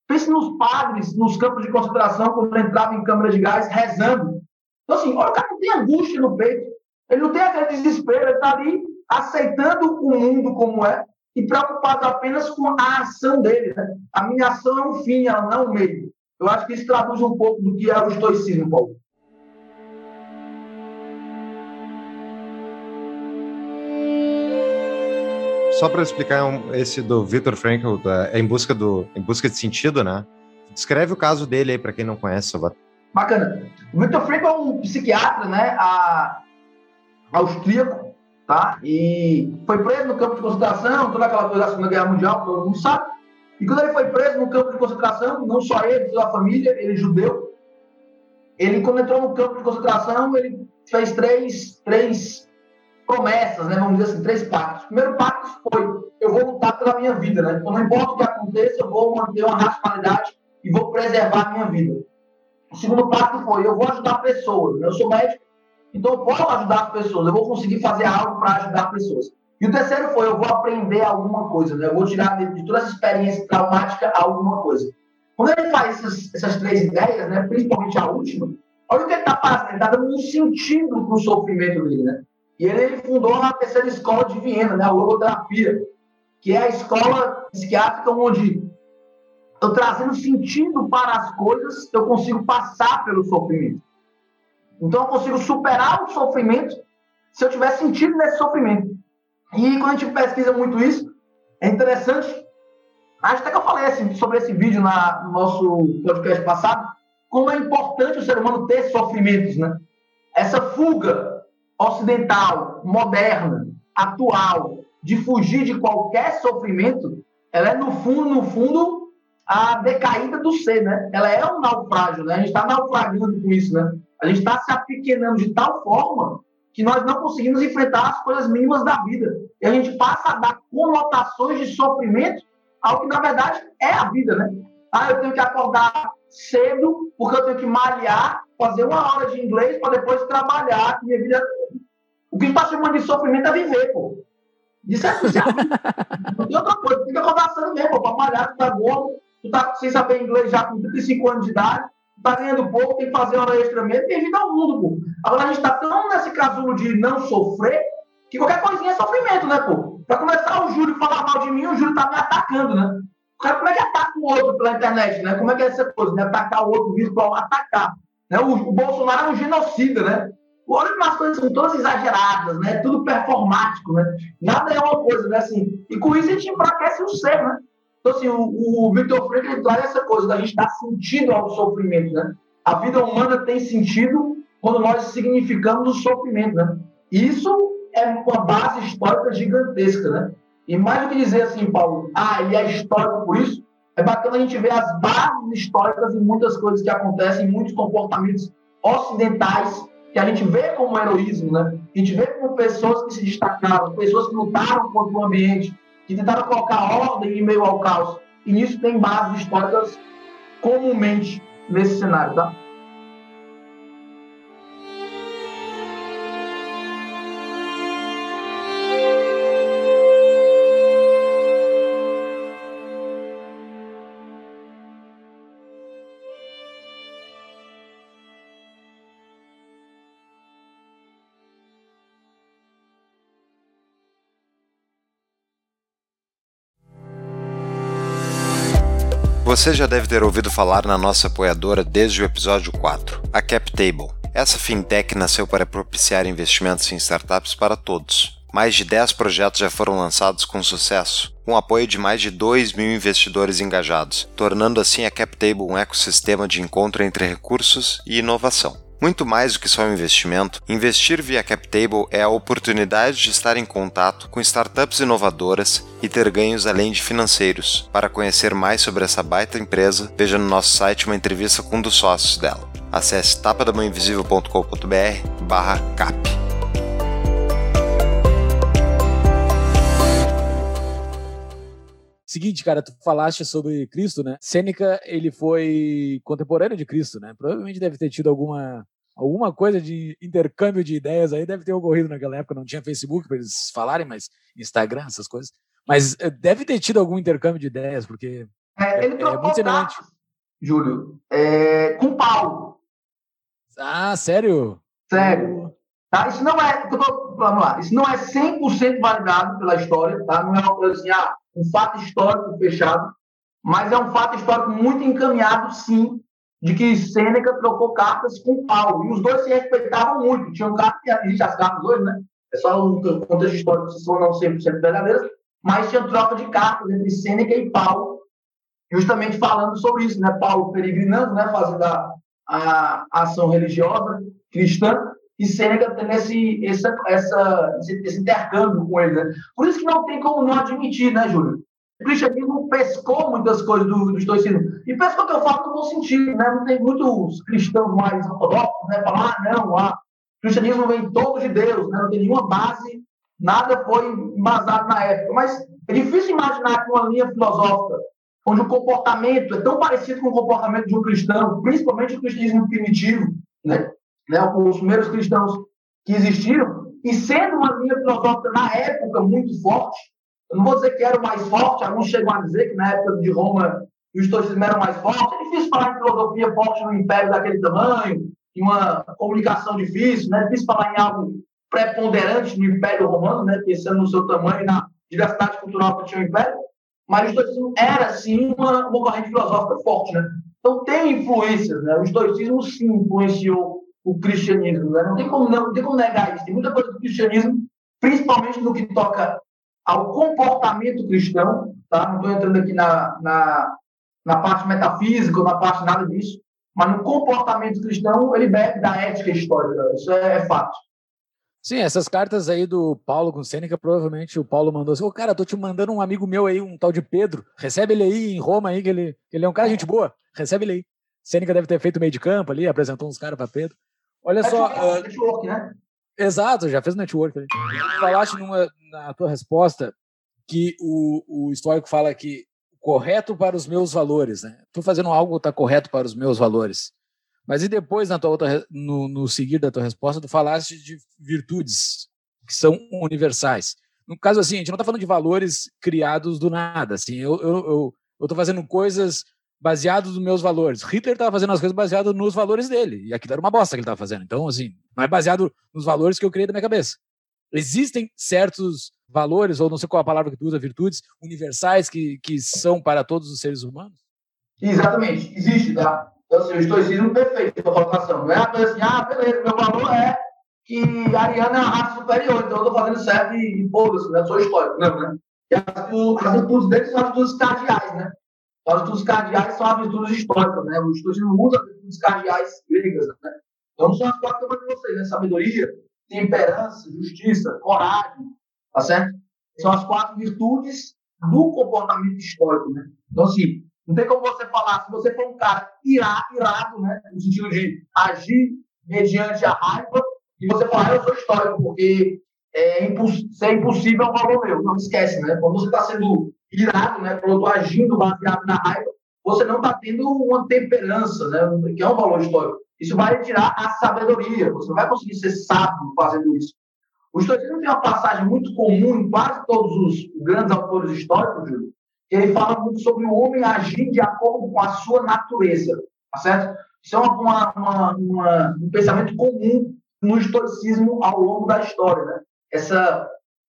Pense nos padres, nos campos de concentração, quando ele entrava em câmara de gás, rezando. Então, assim, olha, o cara não tem angústia no peito. Ele não tem aquele desespero, ele está ali aceitando o mundo como é e preocupado apenas com a ação dele. Né? A minha ação é um fim, ela não é um meio. Eu acho que isso traduz um pouco do que é o estoicismo, Paulo. Só para explicar esse do Viktor Frankl, da, é em busca do em busca de sentido, né? Descreve o caso dele aí para quem não conhece, Bacana. O Viktor Frankl é um psiquiatra, né? A, austríaco, tá? E foi preso no campo de concentração, toda aquela coisa da Segunda Guerra Mundial, todo mundo sabe. E quando ele foi preso no campo de concentração, não só ele, toda a família, ele é judeu, ele quando entrou no campo de concentração, ele fez três, três promessas, né? Vamos dizer assim, três pactos. O primeiro pacto foi: eu vou lutar pela minha vida, né? Então, não importa o que aconteça, eu vou manter uma racionalidade e vou preservar a minha vida. O segundo pacto foi: eu vou ajudar pessoas. Né? Eu sou médico, então eu posso ajudar as pessoas. Eu vou conseguir fazer algo para ajudar pessoas. E o terceiro foi: eu vou aprender alguma coisa, né? Eu vou tirar de, toda essa experiência traumática alguma coisa. Quando ele faz essas, essas três ideias, né? Principalmente a última, olha o que ele está fazendo. Ele está dando um sentido para o sofrimento dele, né? E ele fundou a terceira escola de Viena, né, a logoterapia, que é a escola psiquiátrica onde eu trazendo sentido para as coisas, eu consigo passar pelo sofrimento. Então eu consigo superar o sofrimento se eu tiver sentido nesse sofrimento. E quando a gente pesquisa muito isso, é interessante. Acho até que eu falei sobre esse vídeo na, no nosso podcast passado, como é importante o ser humano ter sofrimentos, né? Essa fuga ocidental, moderna, atual, de fugir de qualquer sofrimento, ela é, no fundo, no fundo, a decaída do ser, né? Ela é um naufrágio, né? A gente está naufragando com isso, né? A gente está se apequenando de tal forma que nós não conseguimos enfrentar as coisas mínimas da vida. E a gente passa a dar conotações de sofrimento ao que, na verdade, é a vida, né? Ah, eu tenho que acordar cedo porque eu tenho que malhar, fazer uma hora de inglês para depois trabalhar. Minha vida o que está chamando de sofrimento é viver, pô. Isso é, é Não tem outra coisa. Fica conversando mesmo, pô. Pra malhar, tu tá gordo, tu tá sem saber inglês já com 35 anos de idade, tá ganhando pouco, tem que fazer hora extra mesmo, tem vida ao mundo, pô. Agora a gente tá tão nesse casulo de não sofrer, que qualquer coisinha é sofrimento, né, pô? Pra começar o Júlio falar mal de mim, o Júlio tá me atacando, né? O cara, como é que ataca o outro pela internet, né? Como é que é essa coisa, né? Atacar o outro virtual, atacar. Né? O, o Bolsonaro é um genocida, né? Olha como as coisas são todas exageradas, né? Tudo performático, né? Nada é uma coisa, né? Assim, e com isso a gente enfraquece o ser, né? Então, assim, o, o Victor Frankl traz essa coisa da gente dar sentido ao sofrimento, né? A vida humana tem sentido quando nós significamos o sofrimento, né? E isso é uma base histórica gigantesca, né? E mais do que dizer assim, Paulo, ah, ele é histórico por isso, é bacana a gente ver as bases históricas em muitas coisas que acontecem, em muitos comportamentos ocidentais que a gente vê como heroísmo, né? A gente vê como pessoas que se destacaram, pessoas que lutaram contra o ambiente, que tentaram colocar ordem em meio ao caos. E nisso tem bases históricas comumente nesse cenário, tá? Você já deve ter ouvido falar na nossa apoiadora desde o episódio 4, a CapTable. Essa fintech nasceu para propiciar investimentos em startups para todos. Mais de 10 projetos já foram lançados com sucesso, com apoio de mais de 2 mil investidores engajados, tornando assim a CapTable um ecossistema de encontro entre recursos e inovação. Muito mais do que só um investimento, investir via CapTable é a oportunidade de estar em contato com startups inovadoras e ter ganhos além de financeiros. Para conhecer mais sobre essa baita empresa, veja no nosso site uma entrevista com um dos sócios dela. Acesse tapadamãoinvisível.com.br/cap. Seguinte, cara, tu falaste sobre Cristo, né? Sêneca, ele foi contemporâneo de Cristo, né? Provavelmente deve ter tido alguma alguma coisa de intercâmbio de ideias aí deve ter ocorrido naquela época. Não tinha Facebook para eles falarem, mas Instagram, essas coisas. Mas eh, deve ter tido algum intercâmbio de ideias, porque é, ele é, é muito semelhante. Júlio, é, com Paulo. Ah, sério? Sério. Tá? Isso não é, vamos lá, isso não é 100% validado pela história, tá? Não é uma coisa assim, ah, um fato histórico fechado, mas é um fato histórico muito encaminhado, sim, de que Sêneca trocou cartas com Paulo. E os dois se respeitavam muito. Tinham cartas existe as cartas hoje, né? É só um contexto histórico, se são não 100% verdadeiras, mas tinha troca de cartas entre Sêneca e Paulo, justamente falando sobre isso, né? Paulo peregrinando, né? Fazendo a, a ação religiosa cristã, e Sêneca tendo esse, essa, essa, esse, intercâmbio com ele. Né? Por isso que não tem como não admitir, né, Júlio? O cristianismo pescou muitas coisas do, do estoicismo. E pescou que eu falo no bom sentido, né? Não tem muitos cristãos mais ortodoxos, né? Falar, ah, não, ah, o cristianismo vem todo de Deus, né? Não tem nenhuma base, nada foi embasado na época. Mas é difícil imaginar que uma linha filosófica onde o comportamento é tão parecido com o comportamento de um cristão, principalmente o cristianismo primitivo, né? Né, os primeiros cristãos que existiram, e sendo uma linha filosófica na época muito forte, eu não vou dizer que era o mais forte, alguns chegam a dizer que na época de Roma o estoicismo era mais forte, é difícil falar em filosofia forte no império daquele tamanho, em uma comunicação difícil, né? é difícil falar em algo preponderante no Império Romano, né? pensando no seu tamanho e na diversidade cultural que tinha o Império, mas o estoicismo era, sim, uma, uma corrente filosófica forte. Né? Então, tem influências. Né? O estoicismo, sim, influenciou o cristianismo. Né? Não, tem como, não, não tem como negar isso. Tem muita coisa do cristianismo, principalmente no que toca ao comportamento cristão. Tá? Não estou entrando aqui na, na, na parte metafísica ou na parte nada disso, mas no comportamento cristão ele bebe da ética histórica. Isso é, é fato. Sim, essas cartas aí do Paulo com Sêneca, provavelmente o Paulo mandou assim, ô oh, cara, tô te mandando um amigo meu aí, um tal de Pedro, recebe ele aí em Roma aí, que ele, ele é um cara gente boa, recebe ele aí. Sêneca deve ter feito meio de campo ali, apresentou uns caras para Pedro. Olha só. Uh, network, né? Exato, já fez network. Falaste numa, na tua resposta que o, o histórico fala que correto para os meus valores, né? Estou fazendo algo que está correto para os meus valores. Mas e depois, na tua outra, no, no seguir da tua resposta, tu falaste de virtudes que são universais. No caso, assim, a gente não está falando de valores criados do nada. Assim, eu estou eu, eu, eu fazendo coisas baseado nos meus valores. Hitler estava fazendo as coisas baseado nos valores dele, e aquilo era uma bosta que ele estava fazendo. Então, assim, não é baseado nos valores que eu criei da minha cabeça. Existem certos valores, ou não sei qual a palavra que tu usa, virtudes universais que, que são para todos os seres humanos? Exatamente, existe, tá? Então, assim, o estoicismo perfeito a colocação. Não é assim, ah, beleza, meu valor é que a Ariana é uma raça superior, então eu estou fazendo certo e, e foda-se, né? Sou histórico. Não, né? E as, virtudes deles são as virtudes cardeais, né? As virtudes cardeais são as virtudes históricas, né? O estoicismo usa as virtudes cardeais gregas, né? Então são as quatro eu de vocês, né? Sabedoria, temperança, justiça, coragem, tá certo? São as quatro virtudes do comportamento histórico, né? Então, assim, não tem como você falar, se você for um cara irado, irado né? No sentido de agir mediante a raiva, e você falar, ah, eu sou histórico, porque é, é impossível é um valor meu. Não esquece, né? Quando você está sendo irado, né? Quando eu estou agindo baseado na raiva, você não está tendo uma temperança, né? Que é um valor histórico. Isso vai tirar a sabedoria. Você não vai conseguir ser sábio fazendo isso. O estoicismo tem uma passagem muito comum em quase todos os grandes autores históricos, Júlio, que ele fala muito sobre o homem agir de acordo com a sua natureza, tá certo? Isso é uma, uma, uma, um pensamento comum no estoicismo ao longo da história, né? Essa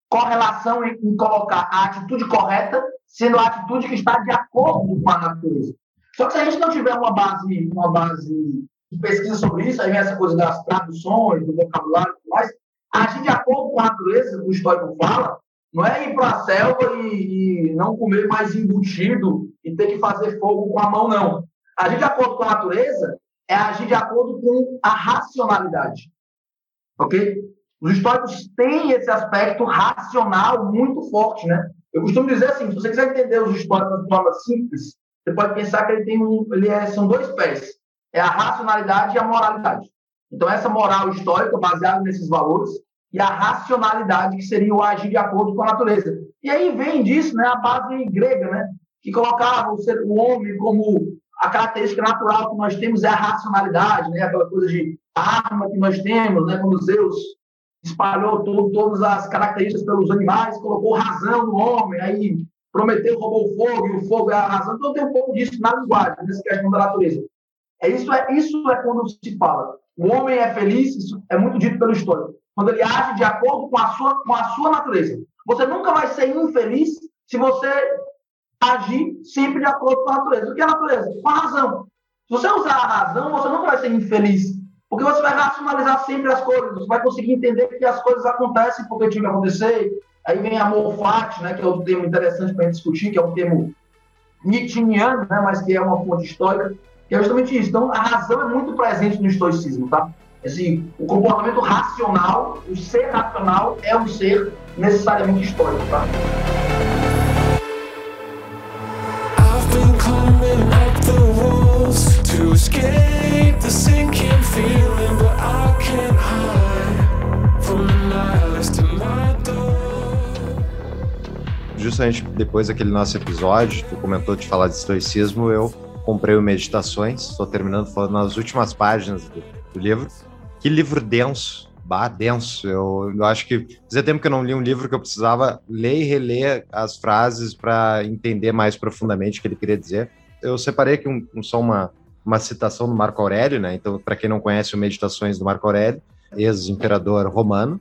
correlação em, em colocar a atitude correta sendo a atitude que está de acordo com a natureza. Só que se a gente não tiver uma base, uma base de pesquisa sobre isso, aí vem essa coisa das traduções, do vocabulário e tudo mais, agir de acordo com a natureza, o histórico fala, não é ir para a selva e, e, não comer mais embutido e ter que fazer fogo com a mão, não. Agir de acordo com a natureza é agir de acordo com a racionalidade. Ok? Os históricos têm esse aspecto racional muito forte, né? Eu costumo dizer assim, se você quiser entender os históricos de forma simples, você pode pensar que ele tem um, ele é, são dois pés, é a racionalidade e a moralidade. Então essa moral histórica baseada nesses valores e a racionalidade que seria o agir de acordo com a natureza. E aí vem disso, né, a base grega, né, que colocava o, ser, o homem como a característica natural que nós temos é a racionalidade, né, aquela coisa de arma que nós temos, né, como Zeus espalhou todo, todas as características pelos animais, colocou razão no homem, aí Prometeu roubou fogo, e o fogo é a razão. Então tem um pouco disso na linguagem, nessa questão da natureza. É isso, é, isso é quando se fala. O homem é feliz, isso é muito dito pelo histórico. Quando ele age de acordo com a sua, com a sua natureza. Você nunca vai ser infeliz se você agir sempre de acordo com a natureza. O que é a natureza? Com a razão. Se você usar a razão, você nunca vai ser infeliz. Porque você vai racionalizar sempre as coisas, você vai conseguir entender que as coisas acontecem porque tinha que acontecer, Aí vem amor fati, né, que é outro termo interessante para a gente discutir, que é um termo nietzscheano, né, mas que é uma fonte histórica, que é justamente isso. Então, a razão é muito presente no estoicismo, tá? Assim, o comportamento racional, o ser racional é um ser necessariamente histórico, tá? I've been climbing up the walls to escape the sinking feeling, but I can't hide from the nihilist in my. Justamente depois daquele nosso episódio, tu comentou de falar de estoicismo, eu comprei o Meditações, estou terminando falando nas últimas páginas do, do livro. Que livro denso, bah, denso. Eu, eu acho que fazia tempo que eu não li um livro que eu precisava ler e reler as frases para entender mais profundamente o que ele queria dizer. Eu separei aqui um, um- só uma, uma citação do Marco Aurélio, né? Então, para quem não conhece o Meditações do Marco Aurélio, ex-imperador romano,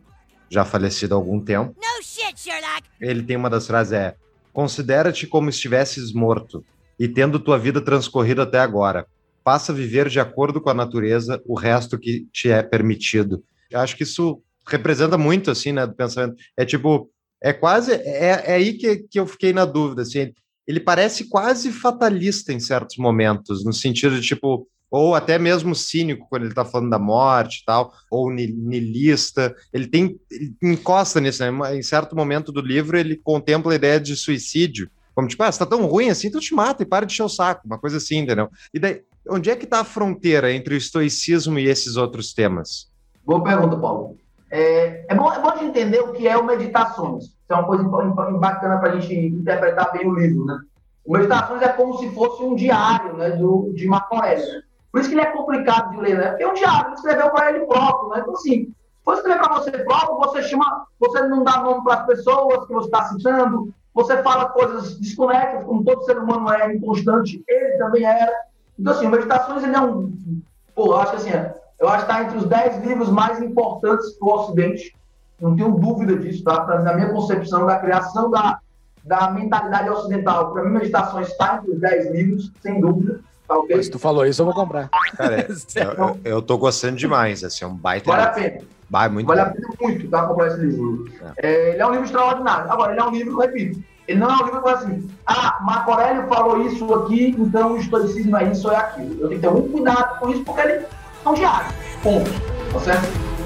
já falecido há algum tempo. No shit, Sherlock. Ele tem uma das frases é: Considera-te como estivesses morto e tendo tua vida transcorrido até agora. Passa a viver de acordo com a natureza o resto que te é permitido. Eu acho que isso representa muito, assim, né, do pensamento. É tipo, é quase, é, é aí que, que eu fiquei na dúvida, assim. Ele parece quase fatalista em certos momentos, no sentido de, tipo, ou até mesmo cínico quando ele tá falando da morte e tal, ou ni- niilista. Ele tem, ele encosta nisso, né? Em certo momento do livro, ele contempla a ideia de suicídio. Como tipo, ah, você tá tão ruim assim, então te mata e para de encher o saco, uma coisa assim, entendeu? E daí, onde é que tá a fronteira entre o estoicismo e esses outros temas? Boa pergunta, Paulo. É, é bom, é bom de entender o que é o Meditações. Isso é uma coisa bacana para a gente interpretar bem o livro, né? O Meditações é como se fosse um diário né, do, de Marco? Por isso que ele é complicado de ler, né? Porque é um diário, ele escreveu para ele próprio, né? Então, assim, for escrever para você próprio, você chama, você não dá nome para as pessoas que você está citando, você fala coisas desconexas, como todo ser humano é inconstante, ele também era. Então, assim, o Meditações, ele é um... Pô, eu acho que assim, é- eu acho que está entre os 10 livros mais importantes para o Ocidente. Não tenho dúvida disso, tá? Na minha concepção da criação da, da mentalidade ocidental. Para mim, Meditações está entre os 10 livros, sem dúvida. Tá? Se tu falou isso, eu vou comprar. Cara, é- eu, eu, eu tô gostando demais, assim, é um baita. Vale a pena. Vai, muito Vale a bom. pena muito tá, comprar esse livro. É, ele é um livro extraordinário. Agora, ele é um livro, repito, ele não é um livro que fala assim, ah, Marco Aurélio falou isso aqui, então o estoicismo é isso ou é aquilo. Eu tenho que ter muito cuidado com isso, porque ele é um diário. Ponto. Tá certo?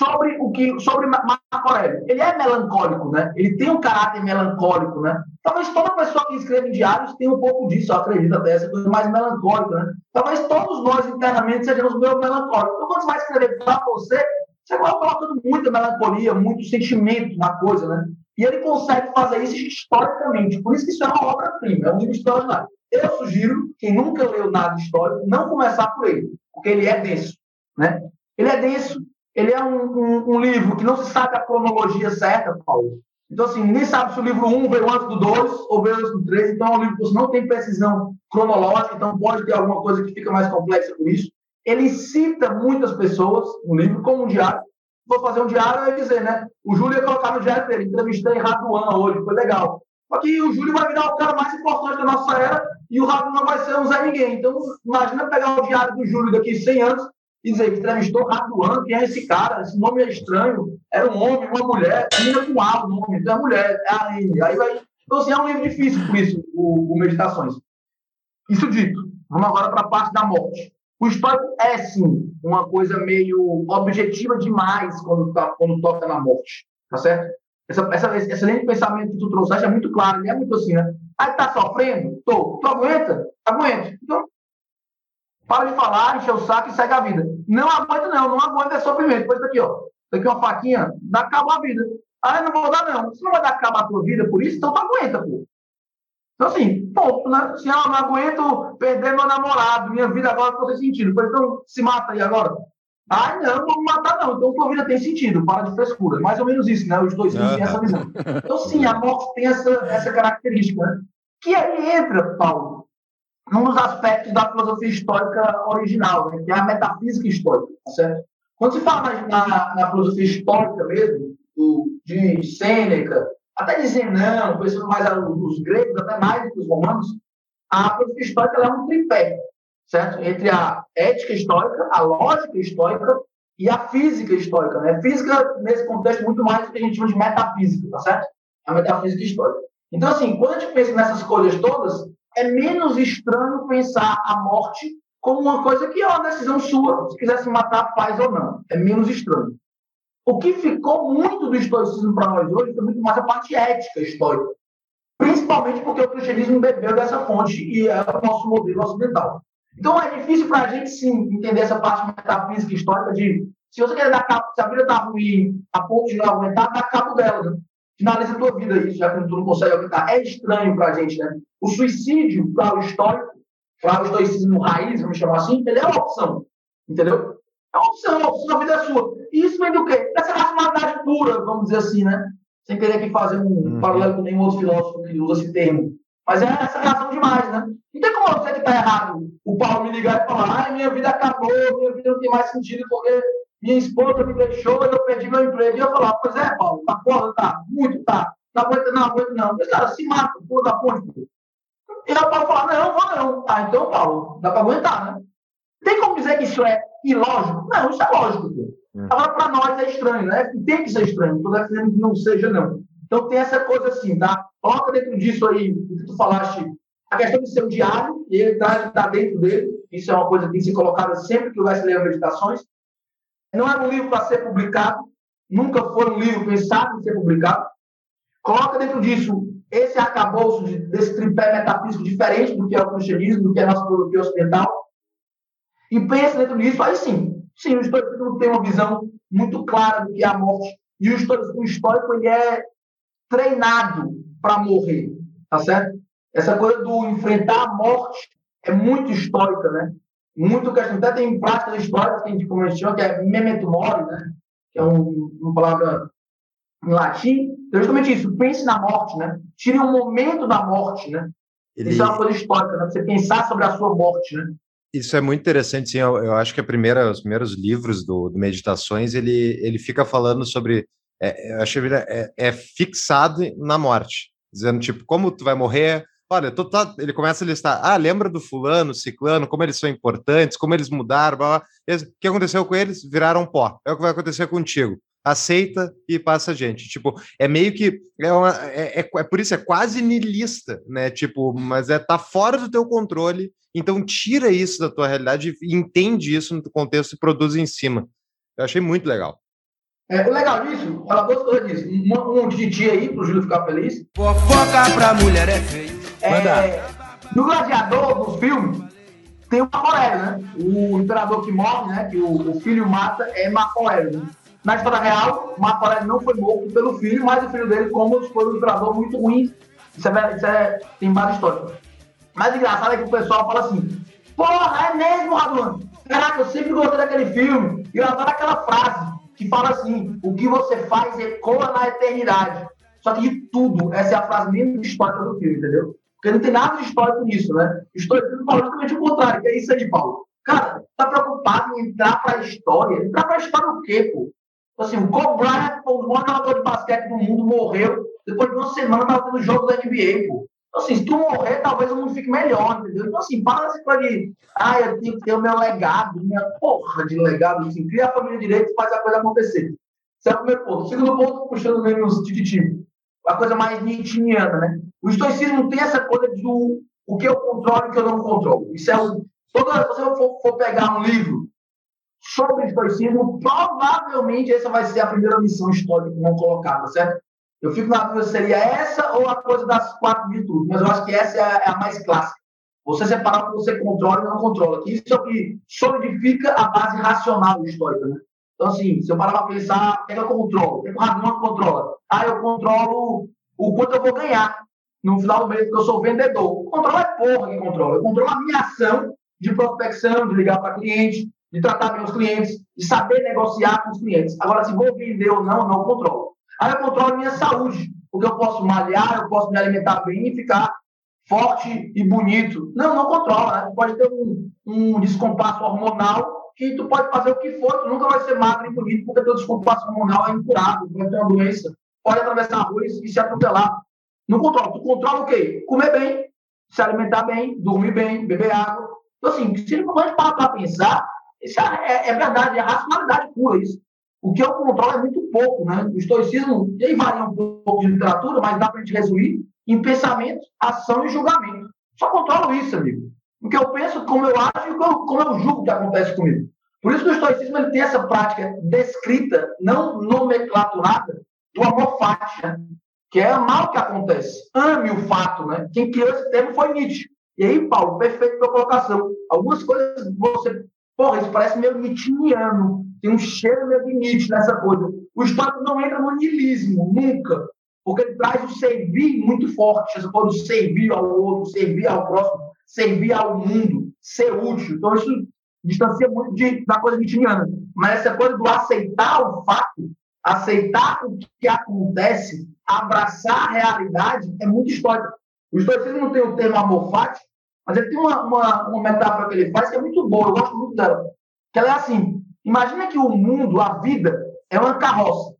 Sobre o que sobre Ma- Marco Aurélio. Ele é melancólico, né? Ele tem um caráter melancólico, né? Talvez toda pessoa que escreve diários tenha um pouco disso, eu acredito até, essa coisa mais melancólica, né? Talvez todos nós internamente sejamos meio melancólicos. Então, quando você vai escrever para você, você vai colocando muita melancolia, muito sentimento na coisa, né? E ele consegue fazer isso historicamente. Por isso que isso é uma obra-prima, é um livro extraordinário. Eu sugiro, quem nunca leu nada histórico, não começar por ele, porque ele é denso, né? Ele é denso, ele é um, um- um livro que não se sabe a cronologia certa, Paulo. Então, assim, ninguém sabe se o livro 1 veio antes do 2 ou veio antes do 3. Então, é um livro que não tem precisão cronológica, então pode ter alguma coisa que fica mais complexa por isso. Ele cita muitas pessoas no livro, como um diário. Vou fazer um diário, ia dizer, né? O Júlio ia colocar no diário dele. Entrevistei Raduan hoje, foi legal. Só que o Júlio vai virar o cara mais importante da nossa era e o Raduan vai ser Zé Ninguém. Então, imagina pegar o diário do Júlio daqui 100 anos e dizer que entrevistou Raduan, quem é esse cara? Esse nome é estranho. Era um homem, uma mulher, menina com A o nome, então é mulher, é a Aline. Aí vai. Então, assim, é um livro difícil por isso, o, o Meditações. Isso dito, vamos agora para a parte da morte. O histórico é, sim, uma coisa meio objetiva demais quando, tá, quando toca na morte, tá certo? Essa, essa, esse linha de pensamento que tu é muito claro, ele é muito assim, né? Aí tá sofrendo? Tô. Tu aguenta? Aguento. Então, para de falar, encher o saco e segue a vida. Não aguenta, não, não aguenta é sofrimento. Depois daqui, ó. Daqui uma faquinha, dá cabo a vida. Ah, não vou dar, não. Você não vai dar cabo a tua vida por isso, então tu aguenta, pô. Então, assim, ponto, né? Se eu não aguento perder meu namorado, minha vida agora não tem sentido. Pois então, se mata aí agora. Ai, não, me matar, não. Então, tua vida tem sentido, para de frescura. Mais ou menos isso, né? Os dois têm essa visão. Então, sim, a morte tem essa, essa característica, né? Que aí entra, Paulo, num dos aspectos da filosofia histórica original, né? que é a metafísica histórica, tá certo? Quando se fala na, na, filosofia histórica mesmo, do, de Sêneca, até de Zenão, pensando mais a- os gregos, até mais do que os romanos, a filosofia histórica é um tripé. Certo? Entre a ética estoica, a lógica estoica e a física estoica, né? Física, nesse contexto, muito mais do que a gente chama de metafísica, tá certo? A metafísica estoica. Então, assim, quando a gente pensa nessas coisas todas, é menos estranho pensar a morte como uma coisa que é uma decisão sua, se quiser se matar, faz ou não. É menos estranho. O que ficou muito do estoicismo para nós hoje foi muito mais a parte ética estoica. Principalmente porque o cristianismo bebeu dessa fonte e é o nosso modelo ocidental. Então é difícil para a gente sim entender essa parte metafísica histórica de se você quer dar cabo, se a vida está ruim a ponto de não aguentar, dá cabo dela. Né? Finaliza a tua vida isso, já que tu não consegue aguentar. É estranho para a gente, né? O suicídio, para o histórico, para o estoicismo raiz, vamos chamar assim, ele é uma opção. Entendeu? É uma opção, a opção, a vida é sua. E isso vem do quê? Dessa racionalidade pura, vamos dizer assim, né? Sem querer aqui fazer um Uhum. paralelo com nenhum outro filósofo que usa esse termo. Mas é essa razão demais, né? Não tem como eu dizer que está errado o Paulo me ligar e falar, ai, minha vida acabou, minha vida não tem mais sentido porque minha esposa me deixou, eu perdi meu emprego. E eu falar, pois é, Paulo, tá foda, tá, muito, tá. Não aguenta, não aguenta, não. Mas, cara, se mata, pula da ponte. pô. E aí o Paulo fala, não, vou não. Ah, então, Paulo, dá para aguentar, né? Tem como dizer que isso é ilógico? Não, isso é lógico. Pô. Hum. Agora, para nós é estranho, né? Tem que ser estranho. Não estou defendendo que não seja, não. Então, tem essa coisa assim, tá? Coloca dentro disso aí, o que tu falaste, a questão de ser um diário, e ele está tá dentro dele. Isso é uma coisa que tem que ser colocada sempre que vai se ler meditações. Não é um livro para ser publicado, nunca foi um livro pensado em ser publicado. Coloca dentro disso esse arcabouço de- desse tripé metafísico diferente do que é o cristianismo, do que é a nossa filosofia ocidental, e pensa dentro disso, aí sim, sim, o estoicismo tem uma visão muito clara do que é a morte, e o estoico, o estoico ele é treinado para morrer, tá certo? Essa coisa do enfrentar a morte é muito histórica, né? Muito questão, até tem práticas históricas que a gente chama, que é memento mori, né? Que é um, uma palavra em latim, é justamente isso, pense na morte, né? Tire um momento da morte, né? Ele, Isso é uma coisa histórica, né? Você pensar sobre a sua morte, né? Isso é muito interessante, sim. Eu, eu acho que a primeira, os primeiros livros do, do Meditações, ele, ele fica falando sobre. É, que ele é, é fixado na morte, dizendo, tipo, como tu vai morrer. Olha, tu tá, ele começa a listar. Ah, lembra do fulano, ciclano, como eles são importantes, como eles mudaram, blá, blá. Eles- o que aconteceu com eles? Viraram pó. É o que vai acontecer contigo. Aceita e passa gente. Tipo, é meio que. É, uma- é, é, é por isso, é quase niilista, né? Tipo, mas é tá fora do teu controle. Então tira isso da tua realidade e entende isso no contexto e produz em cima. Eu achei muito legal. É, o legal disso, ela gostou disso. Um, um titi aí, pro Júlio ficar feliz. Fofoca pra mulher é feio. É, no Gladiador, no filme, tem o Marco Aurélio, né? O imperador que morre, né? Que o, o filho mata é Marco Aurélio. Né? Na história real, Marco Aurélio não foi morto pelo filho, mas o filho dele, como foi um imperador muito ruim. Isso é, isso é tem base histórica. Mas o engraçado é que o pessoal fala assim: Porra, é mesmo, Raduan? Caraca, eu sempre gostei daquele filme. E eu adoro aquela frase que fala assim: O que você faz ecoa na eternidade. Só que de tudo, essa é a frase menos histórica do filme, entendeu? Porque não tem nada de histórico nisso, né? Histórico fala justamente o contrário, que é isso aí, Paulo. Cara, tá preocupado em entrar pra história? Entrar pra história o quê, pô? Assim, o Kobe Bryant, o maior jogador de basquete do mundo, morreu. Depois de uma semana, tava tendo jogo da NBA, pô. Então, assim, se tu morrer, talvez o mundo fique melhor, entendeu? Então, assim, para essa coisa de, ah, eu tenho que ter o meu legado, minha porra de legado, assim, cria a família direito e faz a coisa acontecer. Esse é o primeiro ponto. O segundo ponto, puxando meio os tititi, a coisa mais nietzscheana, né? O estoicismo tem essa coisa do o que eu controlo e o que eu não controlo. Isso é o. Toda vez que você for, for pegar um livro sobre estoicismo, provavelmente essa vai ser a primeira missão histórica não colocada, certo? Eu fico na dúvida se seria essa ou a coisa das quatro virtudes, mas eu acho que essa é a, é a mais clássica. Você separar o que você controla e não controla. Que isso é o que solidifica a base racional histórica, né? Então, assim, se eu parar para pensar, o é que eu controlo? O que, é que o controla? Ah, eu controlo o quanto eu vou ganhar no final do mês, porque eu sou vendedor. O controle é porra que controla. Eu controlo a minha ação de prospecção, de ligar para cliente, de tratar bem os clientes, de saber negociar com os clientes. Agora, se vou vender ou não, não controlo. Aí eu controlo a minha saúde, porque eu posso malhar, eu posso me alimentar bem e ficar forte e bonito. Não, não controla. Né? Tu pode ter um, um descompasso hormonal que tu pode fazer o que for, tu nunca vai ser magro e bonito, porque teu descompasso hormonal é incurável, vai ter uma doença, pode atravessar a rua e se atropelar. Não controla. Tu controla o quê? Comer bem, se alimentar bem, dormir bem, beber água, Então, assim, se a gente parar para pensar, isso é, é verdade, é racionalidade pura isso. O que eu controlo é muito pouco, né? O estoicismo, ele varia um pouco de literatura, mas dá para a gente resumir em pensamento, ação e julgamento. Só controlo isso, amigo. O que eu penso, como eu acho e como eu julgo que acontece comigo. Por isso que o estoicismo ele tem essa prática descrita, não nomenclaturada, do amor fati, né? que é amar o que acontece. Ame o fato, né? Quem criou esse termo foi Nietzsche. E aí, Paulo, perfeito tua colocação. Algumas coisas você. Porra, isso parece meio nietzscheano. Tem um cheiro de Nietzsche nessa coisa. O estoico não entra no niilismo, nunca. Porque ele traz o servir muito forte. Essa coisa do servir ao outro, servir ao próximo, servir ao mundo, ser útil. Então, isso distancia muito de, da coisa nietzscheana. Mas essa coisa do aceitar o fato, aceitar o que acontece, abraçar a realidade, é muito histórico. O estoicismo não tem o termo amor fati, mas ele tem uma, uma, uma metáfora que ele faz que é muito boa, eu gosto muito dela. Que ela é assim: imagina que o mundo, a vida, é uma carroça.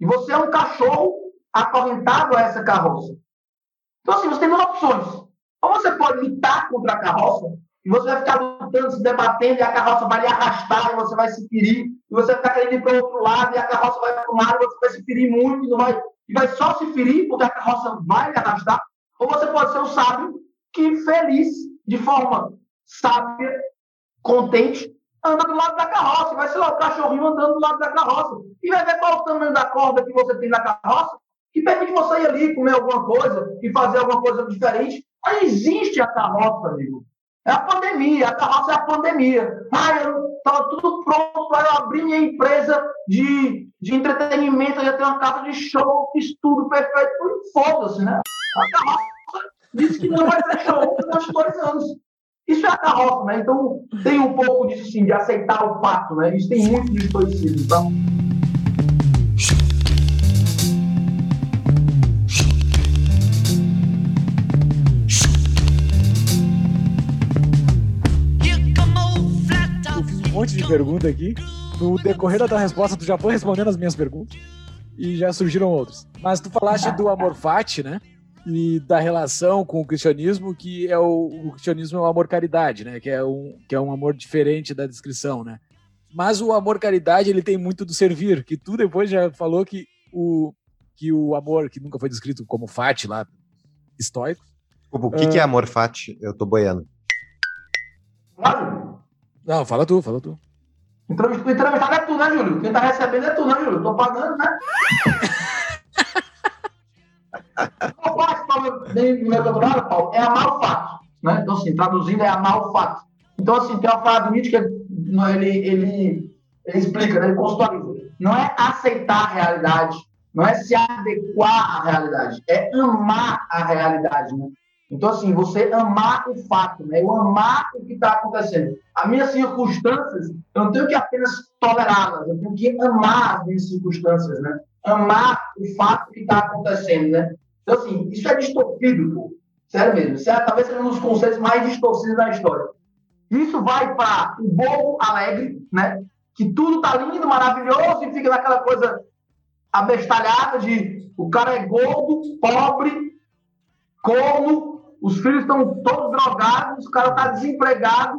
E você é um cachorro acorrentado a essa carroça. Então, assim, você tem duas opções. Ou você pode lutar contra a carroça, e você vai ficar lutando, se debatendo, e a carroça vai lhe arrastar, e você vai se ferir, e você vai ficar querendo ir para o outro lado, e a carroça vai lado, e você vai se ferir muito, e, não vai, e vai só se ferir, porque a carroça vai lhe arrastar. Ou você pode ser um sábio que, feliz, de forma sábia, contente, anda do lado da carroça. Vai ser o cachorrinho andando do lado da carroça. E vai ver qual o tamanho da corda que você tem na carroça, que permite você ir ali comer alguma coisa e fazer alguma coisa diferente. Mas existe a carroça, amigo. É a pandemia, a carroça é a pandemia. Ah, eu estava tudo pronto para eu abrir minha empresa de, de entretenimento, eu ia ter uma casa de show, fiz tudo perfeito. Foda-se, né? A carroça disse que não vai ter show nos dois anos. Isso é carroça, né? Então tem um pouco disso sim, de aceitar o fato, né? Isso tem muito de estoicismo. Então, Eu fiz um monte de pergunta aqui. No decorrer da resposta, tu já foi respondendo as minhas perguntas. E já surgiram outras. Mas tu falaste do amor fati, né? E da relação com o cristianismo, que é o, o cristianismo é o amor caridade, né? Que é, um, que é um amor diferente da descrição, né? Mas o amor caridade, ele tem muito do servir, que tu depois já falou que o, que o amor, que nunca foi descrito como fati lá, estoico, Desculpa, o que, que é amor fati? Eu tô boiando. Não, fala tu, fala tu. entrevistado é tu, né, Júlio? Quem tá recebendo é tu, né, Júlio? Tô pagando, né? É amar o fato. Né? Então, assim, traduzindo, é amar o fato. Então, assim, tem uma frase do Nietzsche que ele, ele, ele explica, né? ele conceitualiza. Não é aceitar a realidade, não é se adequar à realidade, é amar a realidade, né? Então, assim, você amar o fato, né? Eu amar o que está acontecendo. As minhas circunstâncias, eu não tenho que apenas tolerá-las, eu tenho que amar as minhas circunstâncias, né? Amar o fato que está acontecendo, né? Então, assim, isso é distorcido, pô. Sério mesmo. Isso é, talvez seja um dos conceitos mais distorcidos da história. Isso vai para o bobo alegre, né? Que tudo tá lindo, maravilhoso e fica naquela coisa abestalhada de o cara é gordo, pobre, corno, os filhos estão todos drogados, o cara está desempregado,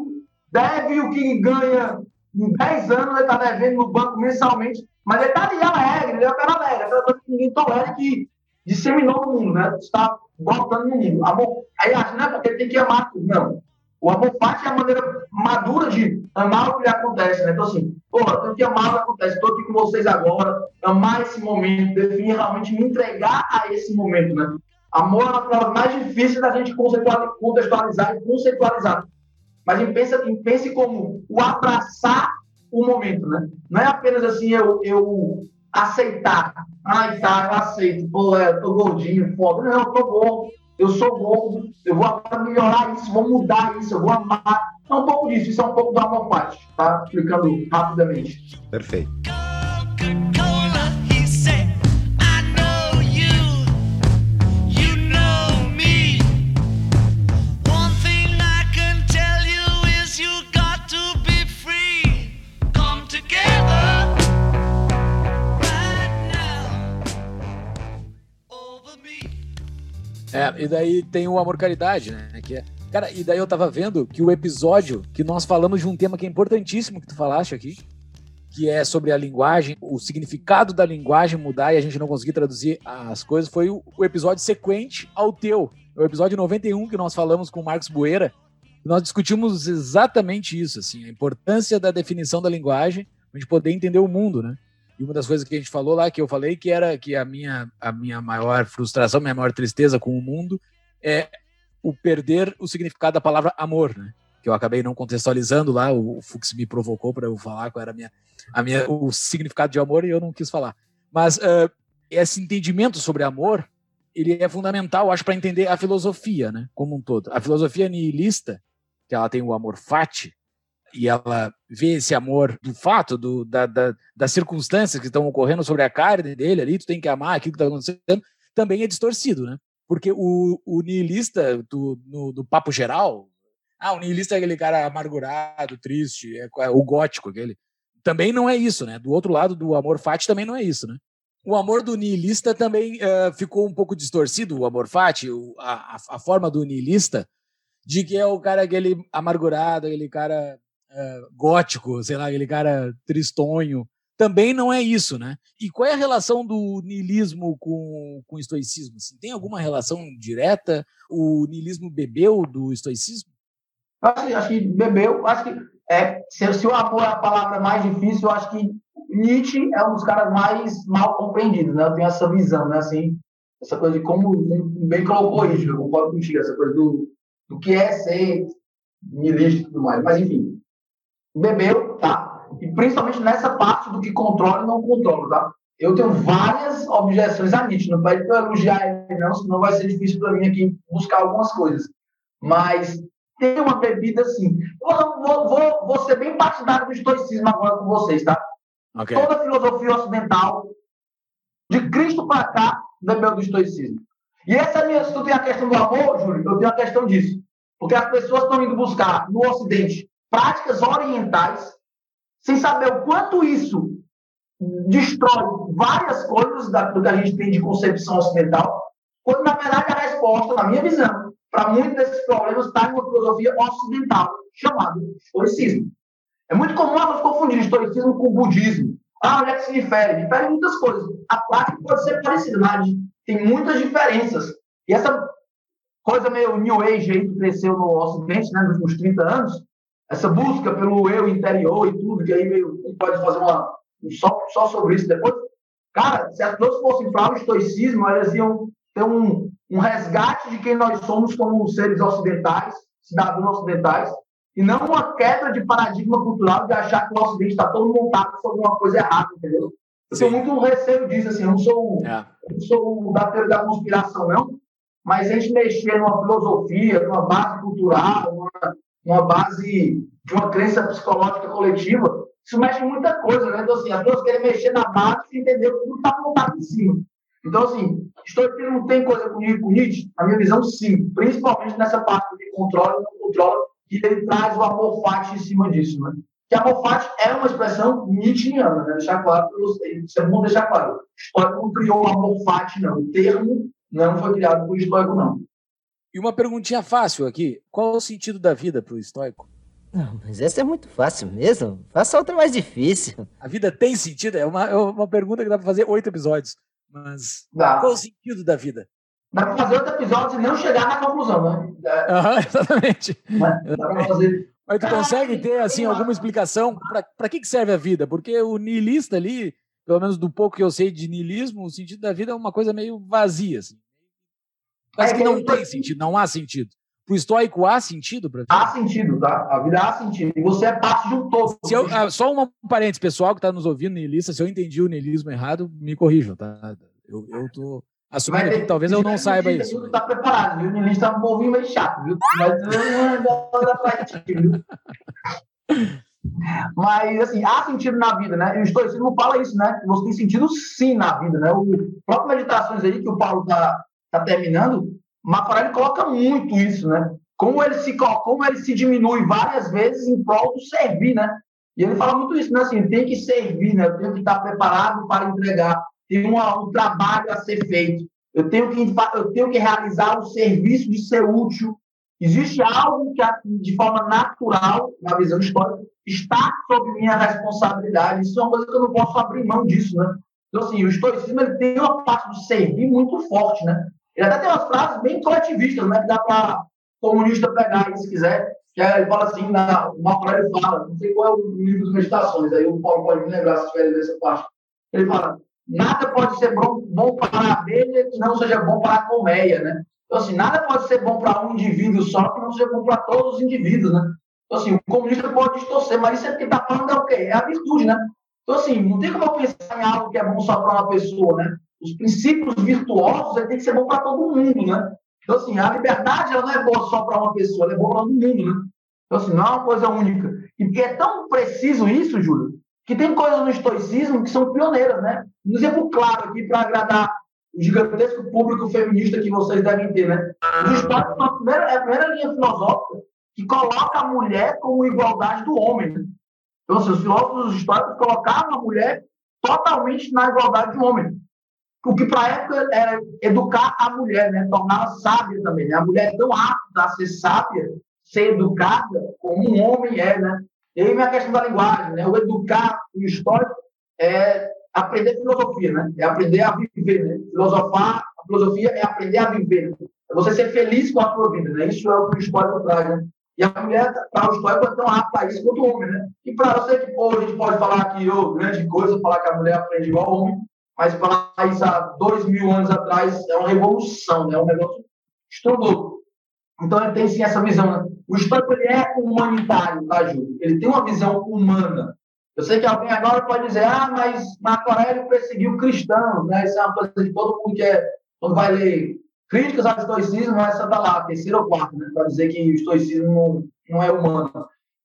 deve o que ganha em 10 anos, ele está devendo no banco mensalmente, mas ele está ali alegre, ele é o cara alegre, aquela coisa que ninguém tolera que disseminou no mundo, né? Está botando no mundo. Amor, aí acha, não é porque tem que amar tudo, não. O amor fati é a maneira madura de amar o que lhe acontece, né? Então, assim, porra, tenho que amar o que acontece, estou aqui com vocês agora, amar esse momento, definir realmente me entregar a esse momento, né? Amor é uma palavra mais difícil da gente contextualizar e conceitualizar. Mas a gente pensa, pense como o abraçar o momento, né? Não é apenas assim eu, eu aceitar. Ai, tá, eu aceito. Pô, é, eu tô gordinho, foda. Não, eu tô gordo. Eu sou gordo. Eu vou melhorar isso, vou mudar isso, eu vou amar. É um pouco disso. Isso é um pouco amor fati, tá? Explicando rapidamente. Perfeito. É, e daí tem o amor caridade, né? Que é Cara, e daí eu tava vendo que o episódio que nós falamos de um tema que é importantíssimo que tu falaste aqui, que é sobre a linguagem, o significado da linguagem mudar e a gente não conseguir traduzir as coisas, foi o, episódio sequente ao teu. O episódio 91 que nós falamos com o Marcos Bueira. Nós discutimos exatamente isso, assim, a importância da definição da linguagem, a gente poder entender o mundo, né? E uma das coisas que a gente falou lá, que eu falei, que era que a minha, a minha maior frustração, minha maior tristeza com o mundo é o perder o significado da palavra amor, né? Que eu acabei não contextualizando lá, o Fux me provocou para eu falar qual era a minha, a minha, o significado de amor e eu não quis falar. Mas uh, esse entendimento sobre amor, ele é fundamental, acho, para entender a filosofia, né? Como um todo. A filosofia nihilista, que ela tem o amor fati, e ela vê esse amor do fato, do, da, da, das circunstâncias que estão ocorrendo sobre a carne dele ali, tu tem que amar aquilo que está acontecendo, também é distorcido, né? Porque o, o nihilista do, no, do papo geral, ah, o nihilista é aquele cara amargurado, triste, é, é o gótico, aquele. Também não é isso, né? Do outro lado do amor fati também não é isso, né? O amor do nihilista também uh, ficou um pouco distorcido, o amor fati, o, a, a forma do nihilista, de que é o cara aquele amargurado, aquele cara uh, gótico, sei lá, aquele cara tristonho. Também não é isso, né? E qual é a relação do niilismo com, com o estoicismo? Assim, tem alguma relação direta? O niilismo bebeu do estoicismo? Acho, acho que bebeu, acho que é, se, se o amor é a palavra mais difícil, eu acho que Nietzsche é um dos caras mais mal compreendidos, né? Eu tenho essa visão, né? Assim, essa coisa de como bem colocou isso, eu concordo contigo, essa coisa do, do que é ser niilista e tudo mais. Mas, enfim, bebeu, tá. E principalmente nessa parte do que controla e não controla, tá? Eu tenho várias objeções a Nietzsche, não pede para elogiar ele, não, senão vai ser difícil para mim aqui buscar algumas coisas. Mas tem uma bebida assim. Vou, vou, vou, vou ser bem partidário do estoicismo agora com vocês, tá? Ok. Toda a filosofia ocidental, de Cristo para cá, bebeu do estoicismo. E essa é a minha. Se tu tem a questão do amor, Júlio, eu tenho a questão disso. Porque as pessoas estão indo buscar no Ocidente práticas orientais, sem saber o quanto isso destrói várias coisas da, do que a gente tem de concepção ocidental, quando na verdade a resposta, na minha visão, para muitos desses problemas está em uma filosofia ocidental, chamada estoicismo. É muito comum nós confundir estoicismo com budismo. Ah, onde é que se difere? Difere muitas coisas. A prática pode ser parecida, mas tem muitas diferenças. E essa coisa meio New Age aí que cresceu no Ocidente, né, nos últimos 30 anos, essa busca pelo eu interior e tudo, que aí meio, pode fazer uma, só, só sobre isso depois. Cara, se as pessoas fossem para o estoicismo, elas iam ter um, um resgate de quem nós somos como seres ocidentais, cidadãos ocidentais, e não uma quebra de paradigma cultural de achar que o Ocidente está todo montado sobre uma coisa errada, entendeu? Eu tenho muito receio disso, assim, eu não sou, É. eu não sou da teoria da conspiração, não, mas a gente mexer numa filosofia, numa base cultural, numa, numa base de uma crença psicológica coletiva, isso mexe muita coisa, né? Então, assim, as pessoas querem mexer na base e entender que tudo está montado em cima. Então, assim, estoicismo não tem coisa comigo com Nietzsche? Na minha visão, sim. Principalmente nessa parte de controle e não controla, que ele traz o amor fati em cima disso, né? Que amor fati é uma expressão nietzscheana, né? Deixar claro para vocês. Isso é bom deixar claro. O não criou o amor fati, não. O termo não foi criado por estoico, não. E uma perguntinha fácil aqui. Qual é o sentido da vida para o estoico? Não, mas essa é muito fácil mesmo. Faça outra mais difícil. A vida tem sentido? É uma, é uma pergunta que dá para fazer oito episódios. Mas Dá. qual é o sentido da vida? Dá para fazer outro episódio e não chegar na conclusão, né? É, Aham, exatamente. né? Dá para fazer. Mas tu consegue ter assim alguma explicação para que, que serve a vida? Porque o niilista ali, pelo menos do pouco que eu sei de niilismo, o sentido da vida é uma coisa meio vazia. Assim. Parece É, que não tem sentido, não há sentido. Pro estoico há sentido para Há sentido, tá? A vida há sentido. E você é parte de um todo. Se eu, ah, só um parênteses, pessoal que está nos ouvindo, niilista, se eu entendi o niilismo errado, me corrijam, tá? Eu, eu tô assumindo aqui que talvez eu não saiba isso. Tu tá preparado, viu? O niilista é um povinho meio chato, viu? Mas não dá pra gente, viu? Mas, assim, há sentido na vida, né? E o estoicismo fala isso, né? Que você tem sentido sim na vida, né? O próprio Meditações aí, que o Paulo tá, tá terminando, Marco Aurélio coloca muito isso, né? Como ele, se, co- como ele se diminui várias vezes em prol do servir, né? E ele fala muito isso, né? Assim, tem que servir, né? Eu tenho que estar preparado para entregar. Tem uma- um trabalho a ser feito. Eu tenho que, eu tenho que realizar o serviço de ser útil. Existe algo que, de forma natural, na visão histórica, está sob minha responsabilidade. Isso é uma coisa que eu não posso abrir mão disso, né? Então, assim, o estoicismo ele tem uma parte do servir muito forte, né? Ele até tem umas frases bem coletivistas, né? Que dá para comunista pegar se quiser. Que é, ele fala assim, na, o Marco Aurélio fala, não sei qual é o livro das meditações, aí o Paulo pode me lembrar se estiver dessa parte. Ele fala, nada pode ser bom, bom para a abelha que não seja bom para a colmeia, né? Então, assim, nada pode ser bom para um indivíduo só que não seja bom para todos os indivíduos, né? Então, assim, o comunista pode distorcer, mas isso é que está falando é o quê? É a virtude, né? Então, assim, não tem como eu pensar em algo que é bom só para uma pessoa, né? Os princípios virtuosos tem que ser bom para todo mundo, né? Então, assim, a liberdade ela não é boa só para uma pessoa, ela é boa para todo mundo, né? Então, assim, não é uma coisa única. E é tão preciso isso, Júlio, que tem coisas no estoicismo que são pioneiras, né? Um exemplo claro aqui para agradar o gigantesco público feminista que vocês devem ter, né? Os estoicos a primeira, é a primeira linha filosófica que coloca a mulher como igualdade do homem. Né? Então, assim, os filósofos históricos colocavam a mulher totalmente na igualdade do homem. O que para a época era educar a mulher, né? torná-la sábia também. Né? A mulher é tão apta a ser sábia, ser educada, como um homem é. Né? E aí vem a questão da linguagem. Né? O educar, o histórico, é aprender filosofia, né? é aprender a viver. Né? Filosofar, a filosofia é aprender a viver. É você ser feliz com a sua vida. Né? Isso é o que o histórico traz. Né? E a mulher, para o histórico, é tão apta a isso quanto o homem, né? E para você que, pô, a gente pode falar que, oh, grande coisa, falar que a mulher aprende igual ao homem, mas falar isso há dois mil anos atrás é uma revolução, né? É um negócio estrondoso. Então, ele tem, sim, essa visão, né? O histórico, ele é humanitário, tá, Júlio? Ele tem uma visão humana. Eu sei que alguém agora pode dizer, ah, mas Marco Aurélio perseguiu cristãos, né? Isso é uma coisa de todo mundo que é, quando vai ler críticas ao estoicismo, essa da lá, terceira ou quarta, né, para dizer que o estoicismo não é humano.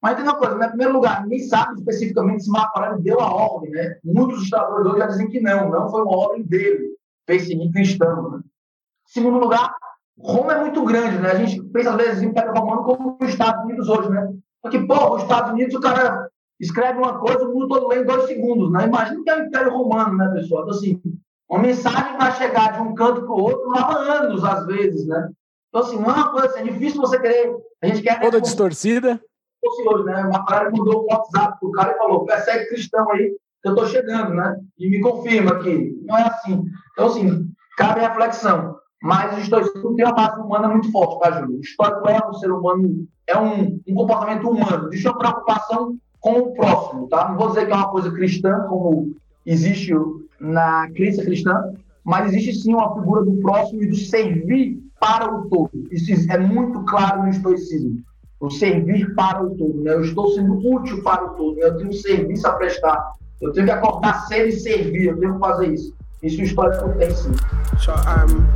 Mas tem uma coisa, né? em primeiro lugar, ninguém sabe especificamente se Marco Aurélio deu a ordem, né? Muitos historiadores já dizem que não, não foi uma ordem dele, perseguir cristão. Né? Em segundo lugar, Roma é muito grande, né? A gente pensa às vezes em Império Romano como os Estados Unidos hoje, né? Porque, pô, os Estados Unidos, o cara escreve uma coisa, o mundo todo lê em dois segundos, né? Imagina que é o Império Romano, né, pessoal? Então, assim, uma mensagem vai chegar de um canto para o outro leva anos, às vezes, né? Então, assim, não é uma coisa assim, é difícil você querer. A gente quer. Toda distorcida. Hoje, né? Uma cara mudou o WhatsApp pro cara e falou: persegue cristão aí, que eu estou chegando, né? E me confirma aqui. Não é assim. Então, assim, cabe reflexão. Mas o estoicismo tem uma base humana muito forte, tá, Júlio? O histórico é um ser humano, é um, um comportamento humano. Existe uma preocupação com o próximo, tá? Não vou dizer que é uma coisa cristã, como existe na crença cristã, mas existe sim uma figura do próximo e do servir para o todo. Isso é muito claro no estoicismo. O servir para o todo. Né? Eu estou sendo útil para o todo. Né? Eu tenho um serviço a prestar. Eu tenho que acordar cedo e servir. Eu tenho que fazer isso. Isso o histórico tem sim. So, um,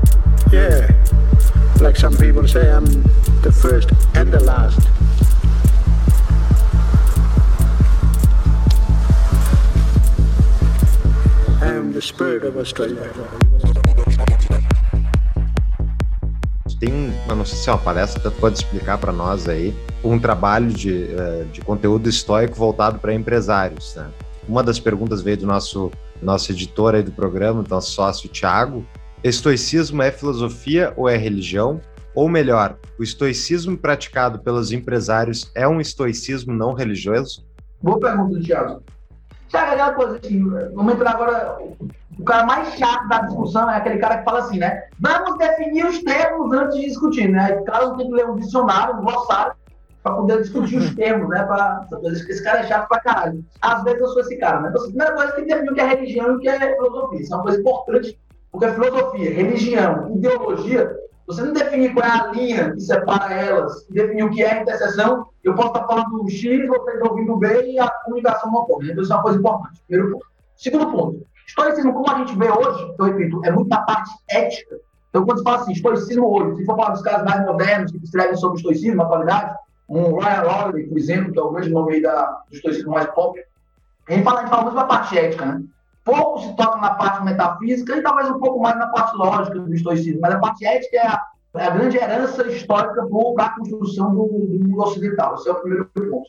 yeah, like some people say, I'm the first and the last. am the spirit of Australia. Tem, eu não sei se é uma palestra, tu pode explicar para nós aí, um trabalho de, eh, de conteúdo estoico voltado para empresários. Né? Uma das perguntas veio do nosso, nosso editor aí do programa, do nosso sócio Tiago. Estoicismo é filosofia ou é religião? Ou melhor, o estoicismo praticado pelos empresários é um estoicismo não religioso? Boa pergunta, Tiago. Sabe aquela coisa assim, vamos entrar agora. O cara mais chato da discussão é aquele cara que fala assim, né? Vamos definir os termos antes de discutir, né? O cara tem que ler um dicionário, um glossário, para poder discutir os termos, né? Pra, esse cara é chato pra caralho. Às vezes eu sou esse cara, né? Então, assim, a primeira coisa tem que definir o que é religião e o que é filosofia. Isso é uma coisa importante, porque filosofia, religião, ideologia você não definir qual é a linha que separa elas, definir o que é interseção, eu posso estar falando do X, vocês ouvindo o B e a comunicação não ocorre. Então, isso é uma coisa importante. Primeiro ponto. Segundo ponto. Estoicismo, como a gente vê hoje, eu repito, é muito na parte ética. Então, quando se fala assim, estoicismo hoje, se for falar dos caras mais modernos que escrevem sobre estoicismo, na atualidade, um Ryan Holiday, por exemplo, que é o grande nome aí da, do estoicismo mais pop, gente fala, a gente fala muito da parte ética, né? pouco se toca na parte metafísica e talvez um pouco mais na parte lógica do estoicismo, mas a parte ética é a, é a grande herança histórica para a construção do, do, mundo ocidental. Esse é o primeiro ponto.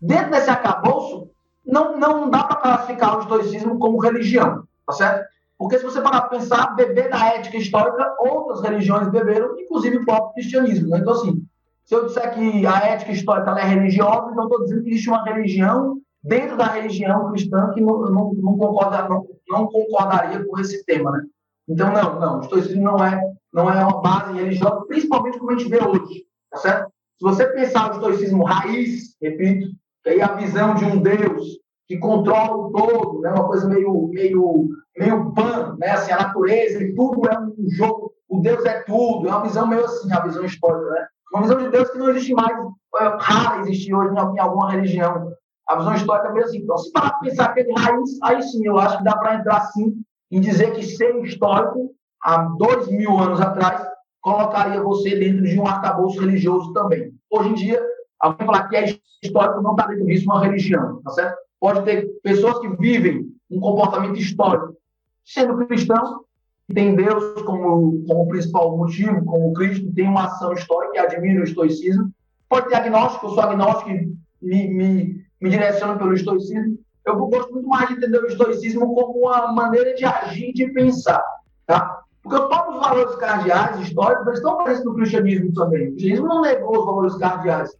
Dentro desse arcabouço, não, não dá para classificar o estoicismo como religião, tá certo? Porque se você parar para pensar, beber da ética histórica, outras religiões beberam, inclusive o próprio cristianismo. Né? Então, assim, Se eu disser que a ética histórica é religiosa, então estou dizendo que existe uma religião dentro da religião cristã que não, não, não, concorda, não, não concordaria com esse tema, né? Então, não, não, o estoicismo não é, não é uma base religiosa, principalmente como a gente vê hoje, tá certo? Se você pensar no estoicismo raiz, repito, aí a visão de um Deus que controla o todo, né? uma coisa meio, meio, meio pan, né? assim, a natureza e tudo é um jogo, o Deus é tudo, é uma visão meio assim, a visão histórica, né? Uma visão de Deus que não existe mais, é rara existir hoje em alguma religião. A visão histórica é meio assim. Então, se para pensar aquele raiz, aí sim, eu acho que dá para entrar sim em dizer que ser histórico, há dois mil anos atrás, colocaria você dentro de um arcabouço religioso também. Hoje em dia, alguém falar que é histórico não está dentro disso uma religião, tá certo? Pode ter pessoas que vivem um comportamento histórico, sendo cristão, tem Deus como, como principal motivo, como Cristo, tem uma ação histórica e admira o estoicismo. Pode ter agnóstico, eu sou agnóstico e me, me, me direciono pelo estoicismo eu gosto muito mais de entender o estoicismo como uma maneira de agir, de pensar, tá? Porque os próprios valores cardeais históricos estão presentes no cristianismo também. O cristianismo não negou os valores cardeais.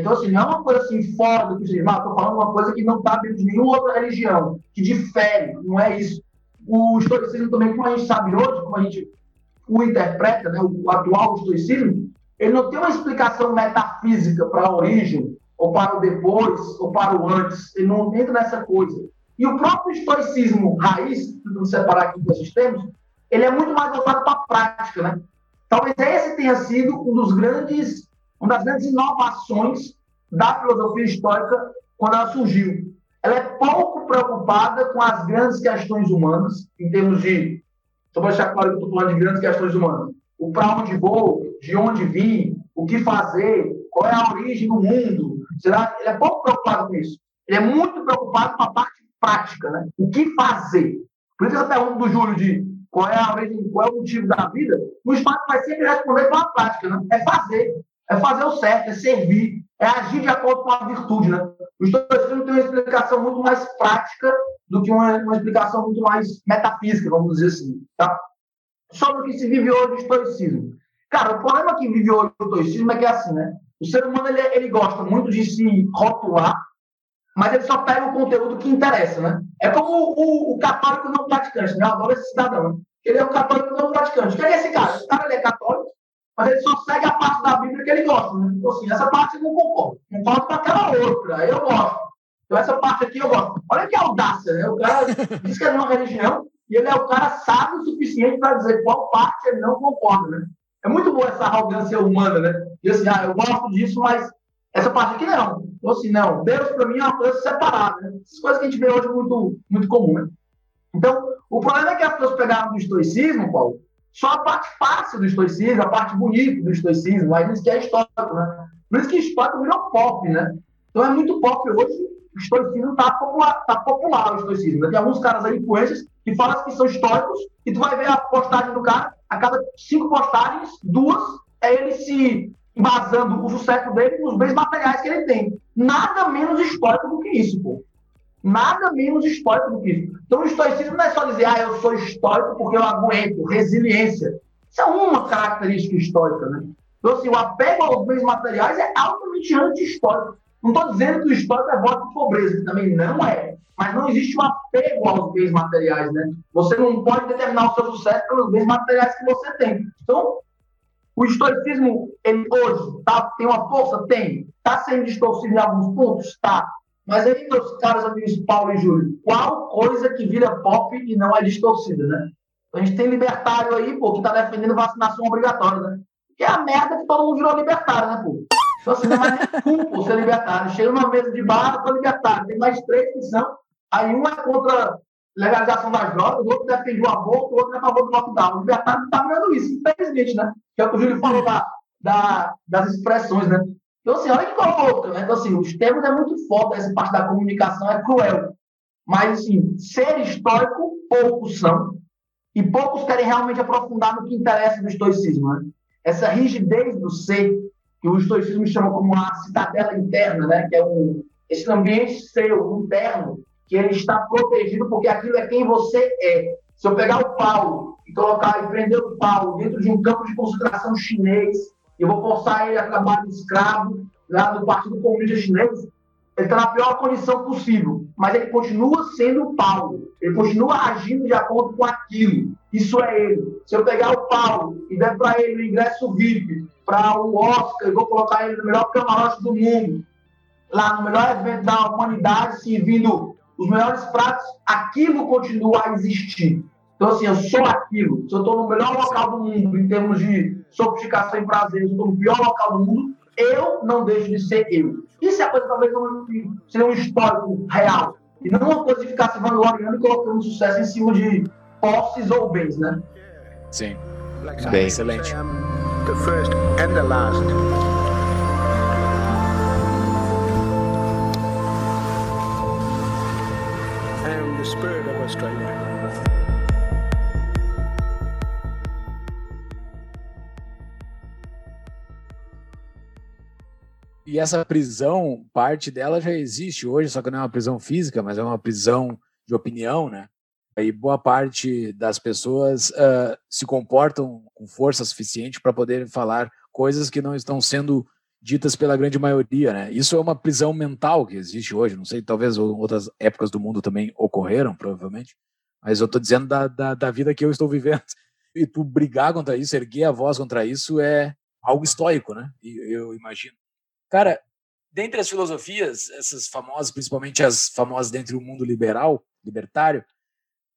Então, assim, não é uma coisa assim fora do cristianismo. Ah, estou falando uma coisa que não está dentro de nenhuma outra religião, que difere, não é isso. O estoicismo também, como a gente sabe hoje, como a gente o interpreta, né, o atual estoicismo, ele não tem uma explicação metafísica para a origem ou para o depois, ou para o antes. Ele não entra nessa coisa. E o próprio estoicismo raiz, vamos separar aqui com esses termos, ele é muito mais voltado para a prática, né? Talvez esse tenha sido um dos grandes, uma das grandes inovações da filosofia histórica quando ela surgiu. Ela é pouco preocupada com as grandes questões humanas, em termos de, só para deixar claro que estou falando de grandes questões humanas, o para onde vou, de onde vim, o que fazer, qual é a origem do mundo, Será? Ele é pouco preocupado com isso. Ele é muito preocupado com a parte prática, né? O que fazer? Por isso eu pergunto do Júlio de qual é a origem, qual é o motivo da vida. O Estado vai sempre responder com a prática, né? É fazer. É fazer o certo, é servir, é agir de acordo com a virtude, né? O estoicismo tem uma explicação muito mais prática do que uma, uma explicação muito mais metafísica, vamos dizer assim, tá? Sobre o que se vive hoje o estoicismo. Cara, o problema que vive hoje o estoicismo é que é assim, né? O ser humano ele, ele gosta muito de se rotular, mas ele só pega o conteúdo que interessa, né? É como o, o católico não praticante, né? Eu adoro esse cidadão. Né? Ele é o católico não praticante. Quem é esse cara? Esse cara ele é católico, mas ele só segue a parte da Bíblia que ele gosta, né? Então, assim, essa parte eu não concordo. Concordo com aquela outra, eu gosto. Então, essa parte aqui eu gosto. Olha que audácia, né? O cara diz que é de uma religião e ele é o cara sábio o suficiente para dizer qual parte ele não concorda, né? É muito boa essa arrogância humana, né? E assim, ah, eu gosto disso, mas essa parte aqui não. Então, assim, não. Deus, para mim, é uma coisa separada. Né? Essas coisas que a gente vê hoje é muito, muito comum, né? Então, o problema é que as pessoas pegaram do estoicismo, Paulo, só a parte fácil do estoicismo, a parte bonita do estoicismo, mas isso que é histórico, né? Por isso que histórico virou pop, né? Então é muito pop hoje. O estoicismo está popular, tá popular, o estoicismo. Tem alguns caras aí, influências, que falam que são históricos, e tu vai ver a postagem do cara, a cada cinco postagens, duas é ele se embasando o sucesso dele nos bens materiais que ele tem. Nada menos histórico do que isso, pô. Nada menos histórico do que isso. Então, o estoicismo não é só dizer, ah, eu sou histórico porque eu aguento, resiliência. Isso é uma característica histórica, né? Então, assim, o apego aos bens materiais é altamente anti-histórico. Não estou dizendo que o histórico é voto de pobreza, também não é. Mas não existe um apego aos bens materiais, né? Você não pode determinar o seu sucesso pelos bens materiais que você tem. Então, o estoicismo, ele hoje tá, tem uma força? Tem. Está sendo distorcido em alguns pontos? Está. Mas aí, meus caros amigos Paulo e Júlio, qual coisa que vira pop e não é distorcida, né? A gente tem libertário aí, pô, que está defendendo vacinação obrigatória, né? Que é a merda que todo mundo virou libertário, né, pô? Então, assim, não é mais culpa ser libertário. Chega numa mesa de bar, sou libertário. Tem mais três que são Aí um é contra legalização das drogas, o outro defende o aborto, o outro é a favor do lockdown. O libertário está virando isso, infelizmente, né? Que é o que o Júlio falou da, da, das expressões, né? Então, assim, olha que coisa louca, né? Então, assim, os termos é muito foda, essa parte da comunicação é cruel. Mas, assim, ser histórico, poucos são, e poucos querem realmente aprofundar no que interessa do estoicismo, né? Essa rigidez do ser, que o estoicismo chama como uma cidadela interna, né? Que é um, esse ambiente seu, interno, que ele está protegido porque aquilo é quem você é. Se eu pegar o Paulo e colocar e prender o Paulo dentro de um campo de concentração chinês, eu vou forçar ele a trabalhar de escravo lá do Partido Comunista Chinês, ele está na pior condição possível, mas ele continua sendo Paulo, ele continua agindo de acordo com aquilo. Isso é ele. Se eu pegar o Paulo e der para ele o ingresso VIP para o Oscar, e vou colocar ele no melhor camarote do mundo, lá no melhor evento da humanidade, servindo os melhores pratos, aquilo continua a existir. Então, assim, eu sou aquilo. Se eu estou no melhor local do mundo, em termos de sofisticação e prazer, eu estou no pior local do mundo, eu não deixo de ser eu. Isso é a coisa talvez não seria um histórico real. E não uma coisa de ficar se vangloriando e colocando sucesso em cima de posses ou bens, né? Sim. Bem. Excelente. The first and the last. The spirit of Australia. E essa prisão, parte dela já existe hoje, só que não é uma prisão física, mas é uma prisão de opinião, né? E boa parte das pessoas ah, se comportam com força suficiente para poder falar coisas que não estão sendo ditas pela grande maioria, né? Isso é uma prisão mental que existe hoje. Não sei, talvez ou- outras épocas do mundo também ocorreram, provavelmente. Mas eu estou dizendo da, da, da vida que eu estou vivendo. E tu brigar contra isso, erguer a voz contra isso é algo estoico, né? Eu imagino. Cara, dentre as filosofias, essas famosas, principalmente as famosas dentro do mundo liberal, libertário,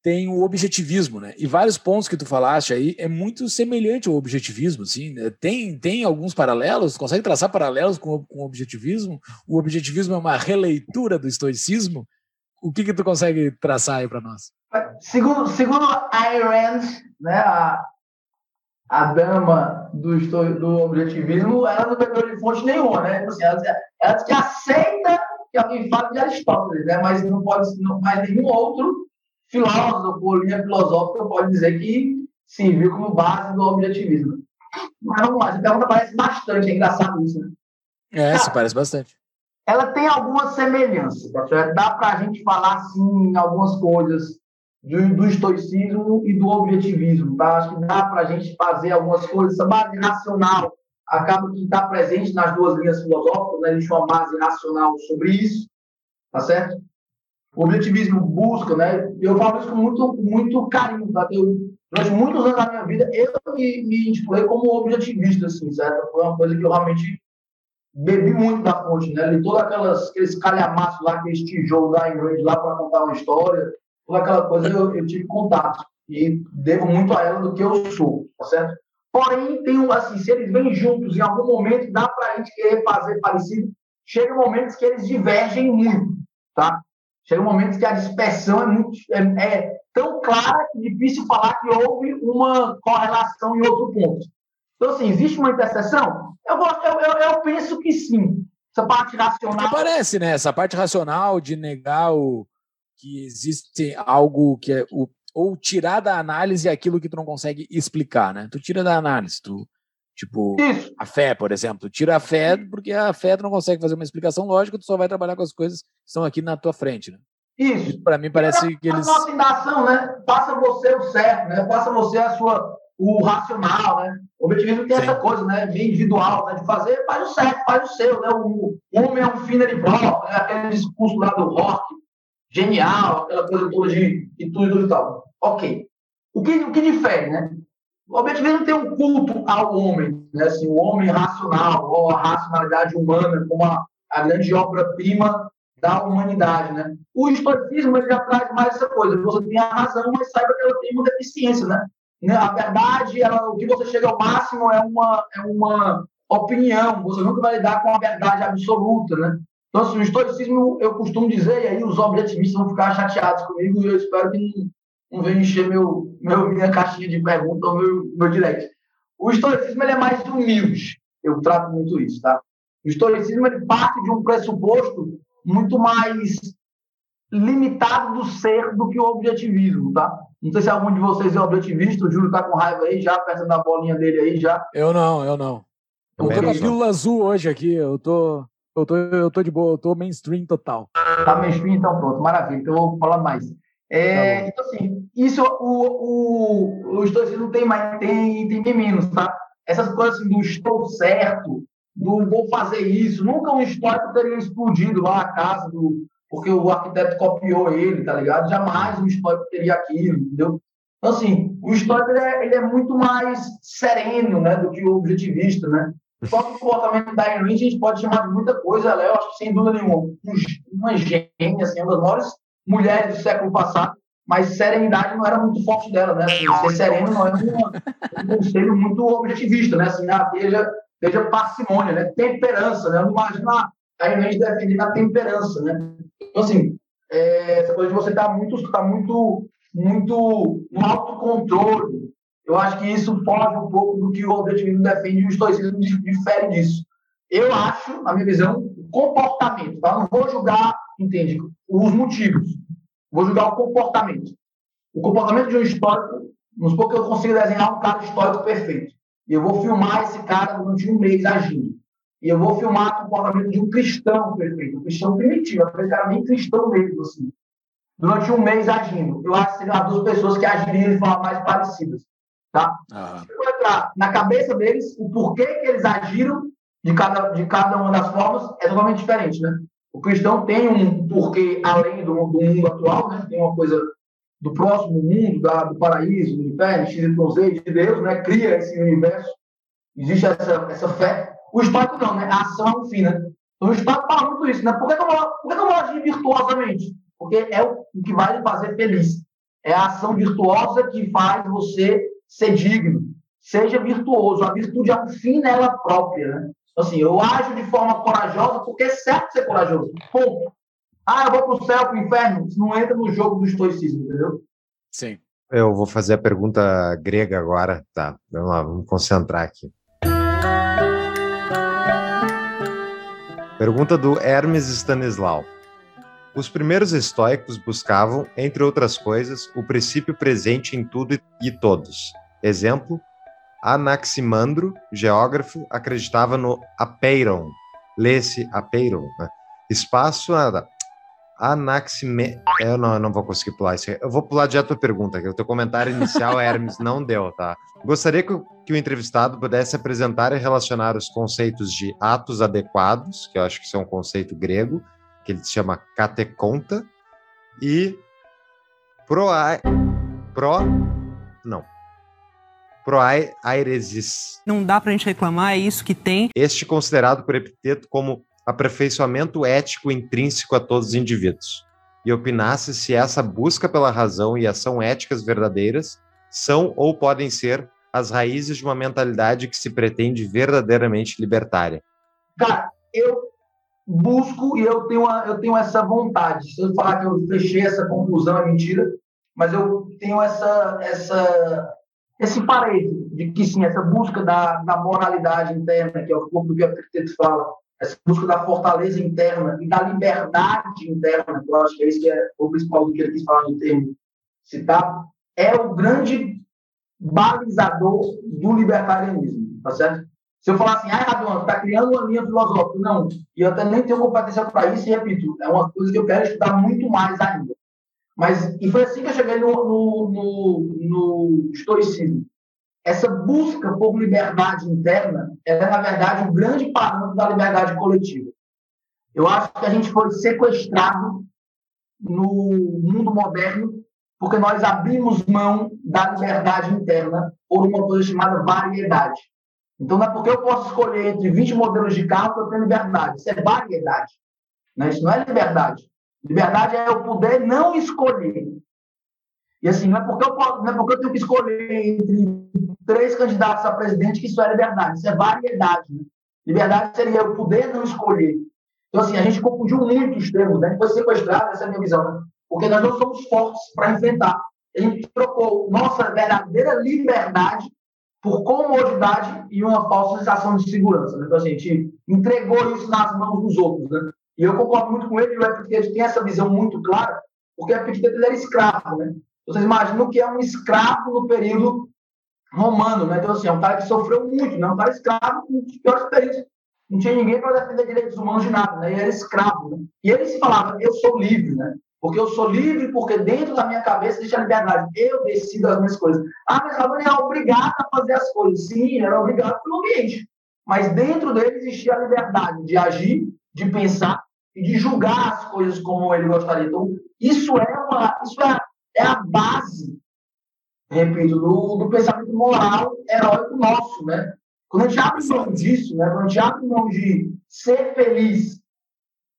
tem o objetivismo, né? E vários pontos que tu falaste aí é muito semelhante ao objetivismo, assim. né? Tem, tem alguns paralelos, consegue traçar paralelos com, o- com o objetivismo? O objetivismo é uma releitura do estoicismo? O que que tu consegue traçar aí para nós? Segundo, segundo Ayn Rand, né, a, a dama do, do objetivismo, ela não bebeu de fonte nenhuma, né? Assim, ela, ela que aceita que alguém fale de Aristóteles, né? Mas não pode, não, mas nenhum outro filósofo ou linha filosófica pode dizer que serviu como base do objetivismo. Mas vamos lá, essa pergunta parece bastante, é engraçado isso, né? É, se parece bastante. ela tem algumas semelhanças. tá certo? Dá para a gente falar, sim, algumas coisas do, do estoicismo e do objetivismo. Tá? Acho que dá para a gente fazer algumas coisas. Essa base racional acaba que está presente nas duas linhas filosóficas, né? existe uma base racional sobre isso, tá certo? O objetivismo busca, né? Eu falo isso com muito, muito carinho, tá? Eu, durante muitos anos da minha vida, eu me, me intitulei como objetivista, assim, certo? Foi uma coisa que eu realmente bebi muito da fonte, né? Li todos aqueles calhamaços lá, aqueles tijolos em grande lá para contar uma história, toda aquela coisa eu, eu tive contato. E devo muito a ela do que eu sou, tá certo? Porém, tem um, assim, se eles vêm juntos em algum momento, dá para a gente querer fazer parecido. Chega momentos que eles divergem muito, tá? Chega momentos que a dispersão é, muito, é, é tão clara que é difícil falar que houve uma correlação em outro ponto. Então, assim, existe uma interseção? Eu, eu, eu, eu penso que sim. Essa parte racional. Porque parece, né? Essa parte racional de negar o que existe algo que é o ou tirar da análise aquilo que tu não consegue explicar, né? Tu tira da análise, tu tipo Isso. a fé, por exemplo, tu tira a fé porque a fé tu não consegue fazer uma explicação lógica, tu só vai trabalhar com as coisas que estão aqui na tua frente, né? Isso. Para mim parece que A eles nossa indação, né? Faça você o certo, né? Faça você a sua, o racional, né? O objetivismo tem Sim. essa coisa, né? Bem individual, né? De fazer, faz o certo, faz o seu, né? O, o homem é um fina de bloco, né? Aquele discurso lá do rock, genial, aquela coisa toda de, de tudo e tal. Ok. O que, o que difere, né? O objetivismo tem um culto ao homem, né? Assim, o homem racional, ou a racionalidade humana como a, a grande obra-prima da humanidade, né? O estoicismo ele já traz mais essa coisa. Você tem a razão, mas saiba que ela tem uma deficiência, né? Né? A verdade, ela, o que você chega ao máximo é uma, é uma opinião. Você nunca vai lidar com a verdade absoluta, né? Então, assim, o estoicismo, eu costumo dizer, e aí os objetivistas vão ficar chateados comigo, e eu espero que não, não venha encher meu, meu, minha caixinha de perguntas ou meu, meu direct. O estoicismo ele é mais humilde. Eu trato muito isso, tá? O estoicismo ele parte de um pressuposto muito mais limitado do ser do que o objetivismo, tá? Não sei se algum de vocês é objetivista, o Júlio tá com raiva aí, já pensando na bolinha dele aí, já. Eu não, eu não. Eu Também tô na pílula azul hoje aqui, eu tô eu tô eu tô de boa, eu tô mainstream total. Tá mainstream, então pronto, maravilha. Então eu vou falar mais. É, Tá então, assim, isso, o, o, o estoicismo tem, mais, tem, tem bem menos, tá? essas coisas assim, do estou certo, do vou fazer isso. Nunca um histórico teria explodido lá a casa do. Porque o arquiteto copiou ele, tá ligado? Jamais um histórico teria aquilo, entendeu? Então, assim, o histórico ele é, ele é muito mais sereno né, do que o objetivista, né? O próprio comportamento da Rand a gente pode chamar de muita coisa. Ela é, eu acho que, sem dúvida nenhuma, uma gênia, assim, uma das maiores mulheres do século passado, mas serenidade não era muito forte dela, né? Assim, ser sereno não é um conselho muito objetivista, né? Assim, ah, seja, seja parcimônia, né? Temperança, né? Eu não imagino a Rand defendendo a temperança, né? Então, assim, é, essa coisa de você estar tá muito, tá muito, muito no autocontrole, eu acho que isso foge um pouco do que o objetivismo defende e o estoicismo difere disso. Eu acho, na minha visão, o comportamento. Tá? Não vou julgar, entende, os motivos. Vou julgar o comportamento. O comportamento de um histórico, vamos supor que eu consiga desenhar um cara histórico perfeito. E eu vou filmar esse cara durante um mês agindo. E eu vou filmar o comportamento de um cristão perfeito, um cristão primitivo, aquele cara nem cristão mesmo, assim. Durante um mês agindo. Eu acho que seriam as duas pessoas que agiriam de forma mais parecidas. Tá? Uhum. Eu vou entrar na cabeça deles, o porquê que eles agiram de cada, de cada uma das formas é totalmente diferente, né? O cristão tem um porquê além do, do mundo atual, né? Tem uma coisa do próximo mundo, da, do paraíso, do inferno, XYZ, de Deus, né? Cria esse universo. Existe essa, essa fé. O estoico não, né? A ação é um fim, né? Então o estoico fala muito isso, né? Por que, eu, por que eu vou agir virtuosamente? Porque é o, o que vai lhe fazer feliz. É a ação virtuosa que faz você ser digno, seja virtuoso. A virtude é um fim nela própria, né? Assim, eu ajo de forma corajosa porque é certo ser corajoso. Ponto. Ah, eu vou para o céu, para o inferno. Isso não entra no jogo do estoicismo, entendeu? Sim. Eu vou fazer a pergunta grega agora. Tá, vamos lá, vamos concentrar aqui. Pergunta do Hermes Stanislau. Os primeiros estoicos buscavam, entre outras coisas, o princípio presente em tudo e todos. Exemplo, Anaximandro, geógrafo, acreditava no apeiron. Lê-se apeiron. Né? Espaço Anaxime... Eu não, não vou conseguir pular isso. Eu vou pular direto a pergunta, que o teu comentário inicial, Hermes, não deu, tá? Gostaria que o, que o entrevistado pudesse apresentar e relacionar os conceitos de atos adequados, que eu acho que isso é um conceito grego, que ele se chama katekonta, e pro... pro... não proairesis. Não dá para a gente reclamar, é isso que tem. Este considerado por Epiteto como aperfeiçoamento ético intrínseco a todos os indivíduos. E opinasse se essa busca pela razão e ação éticas verdadeiras são ou podem ser as raízes de uma mentalidade que se pretende verdadeiramente libertária. Cara, eu busco e eu tenho, uma, eu tenho essa vontade. Se eu falar que eu fechei essa conclusão, é mentira, mas eu tenho essa, essa esse parejo de que sim, essa busca da, da moralidade interna, que é o pouco do que o Epicteto fala, essa busca da fortaleza interna e da liberdade interna, que eu acho que é isso que é o principal do que ele quis falar no termo citado, é o grande balizador do libertarianismo, tá certo? Se eu falar assim, ah, Raduan, está criando uma linha filosófica, não, e eu até nem tenho competência para isso, e repito, é uma coisa que eu quero estudar muito mais ainda. Mas, e foi assim que eu cheguei no, no, no, no estoicismo. Essa busca por liberdade interna é, na verdade, o grande parâmetro da liberdade coletiva. Eu acho que a gente foi sequestrado no mundo moderno porque nós abrimos mão da liberdade interna por uma coisa chamada variedade. Então, não é porque eu posso escolher entre 20 modelos de carro que eu tenho liberdade. Isso é variedade. Né? Isso não é liberdade. Liberdade é eu poder não escolher. E assim, não é porque eu, posso, não é porque eu tenho que escolher entre três candidatos a presidente que isso é liberdade. Isso é variedade. Né? Liberdade seria eu poder não escolher. Então, assim, a gente confundiu muito os termos, né? A gente foi sequestrado, essa é a minha visão, né? Porque nós não somos fortes para enfrentar. A gente trocou nossa verdadeira liberdade por comodidade e uma falsa sensação de segurança. Né? Então, assim, a gente entregou isso nas mãos dos outros, né? E eu concordo muito com ele, e o Epicteto tem essa visão muito clara, porque Epicteto era escravo, né? Vocês imaginam o que é um escravo no período romano, né? Então, assim, é um cara que sofreu muito, né? Um cara escravo com os piores períodos. Não tinha ninguém para defender direitos humanos de nada, né? Ele era escravo, né? E ele se falava, eu sou livre, né? Porque eu sou livre, porque dentro da minha cabeça existe a liberdade. Eu decido as minhas coisas. Ah, mas Rabone é obrigado a fazer as coisas. Sim, era obrigado pelo ambiente. Mas dentro dele existia a liberdade de agir, de pensar e de julgar as coisas como ele gostaria. Então, isso é, uma, isso é, é a base, repito, do, do pensamento moral heróico nosso, né? Quando a gente abre mão disso, né? quando a gente abre mão de ser feliz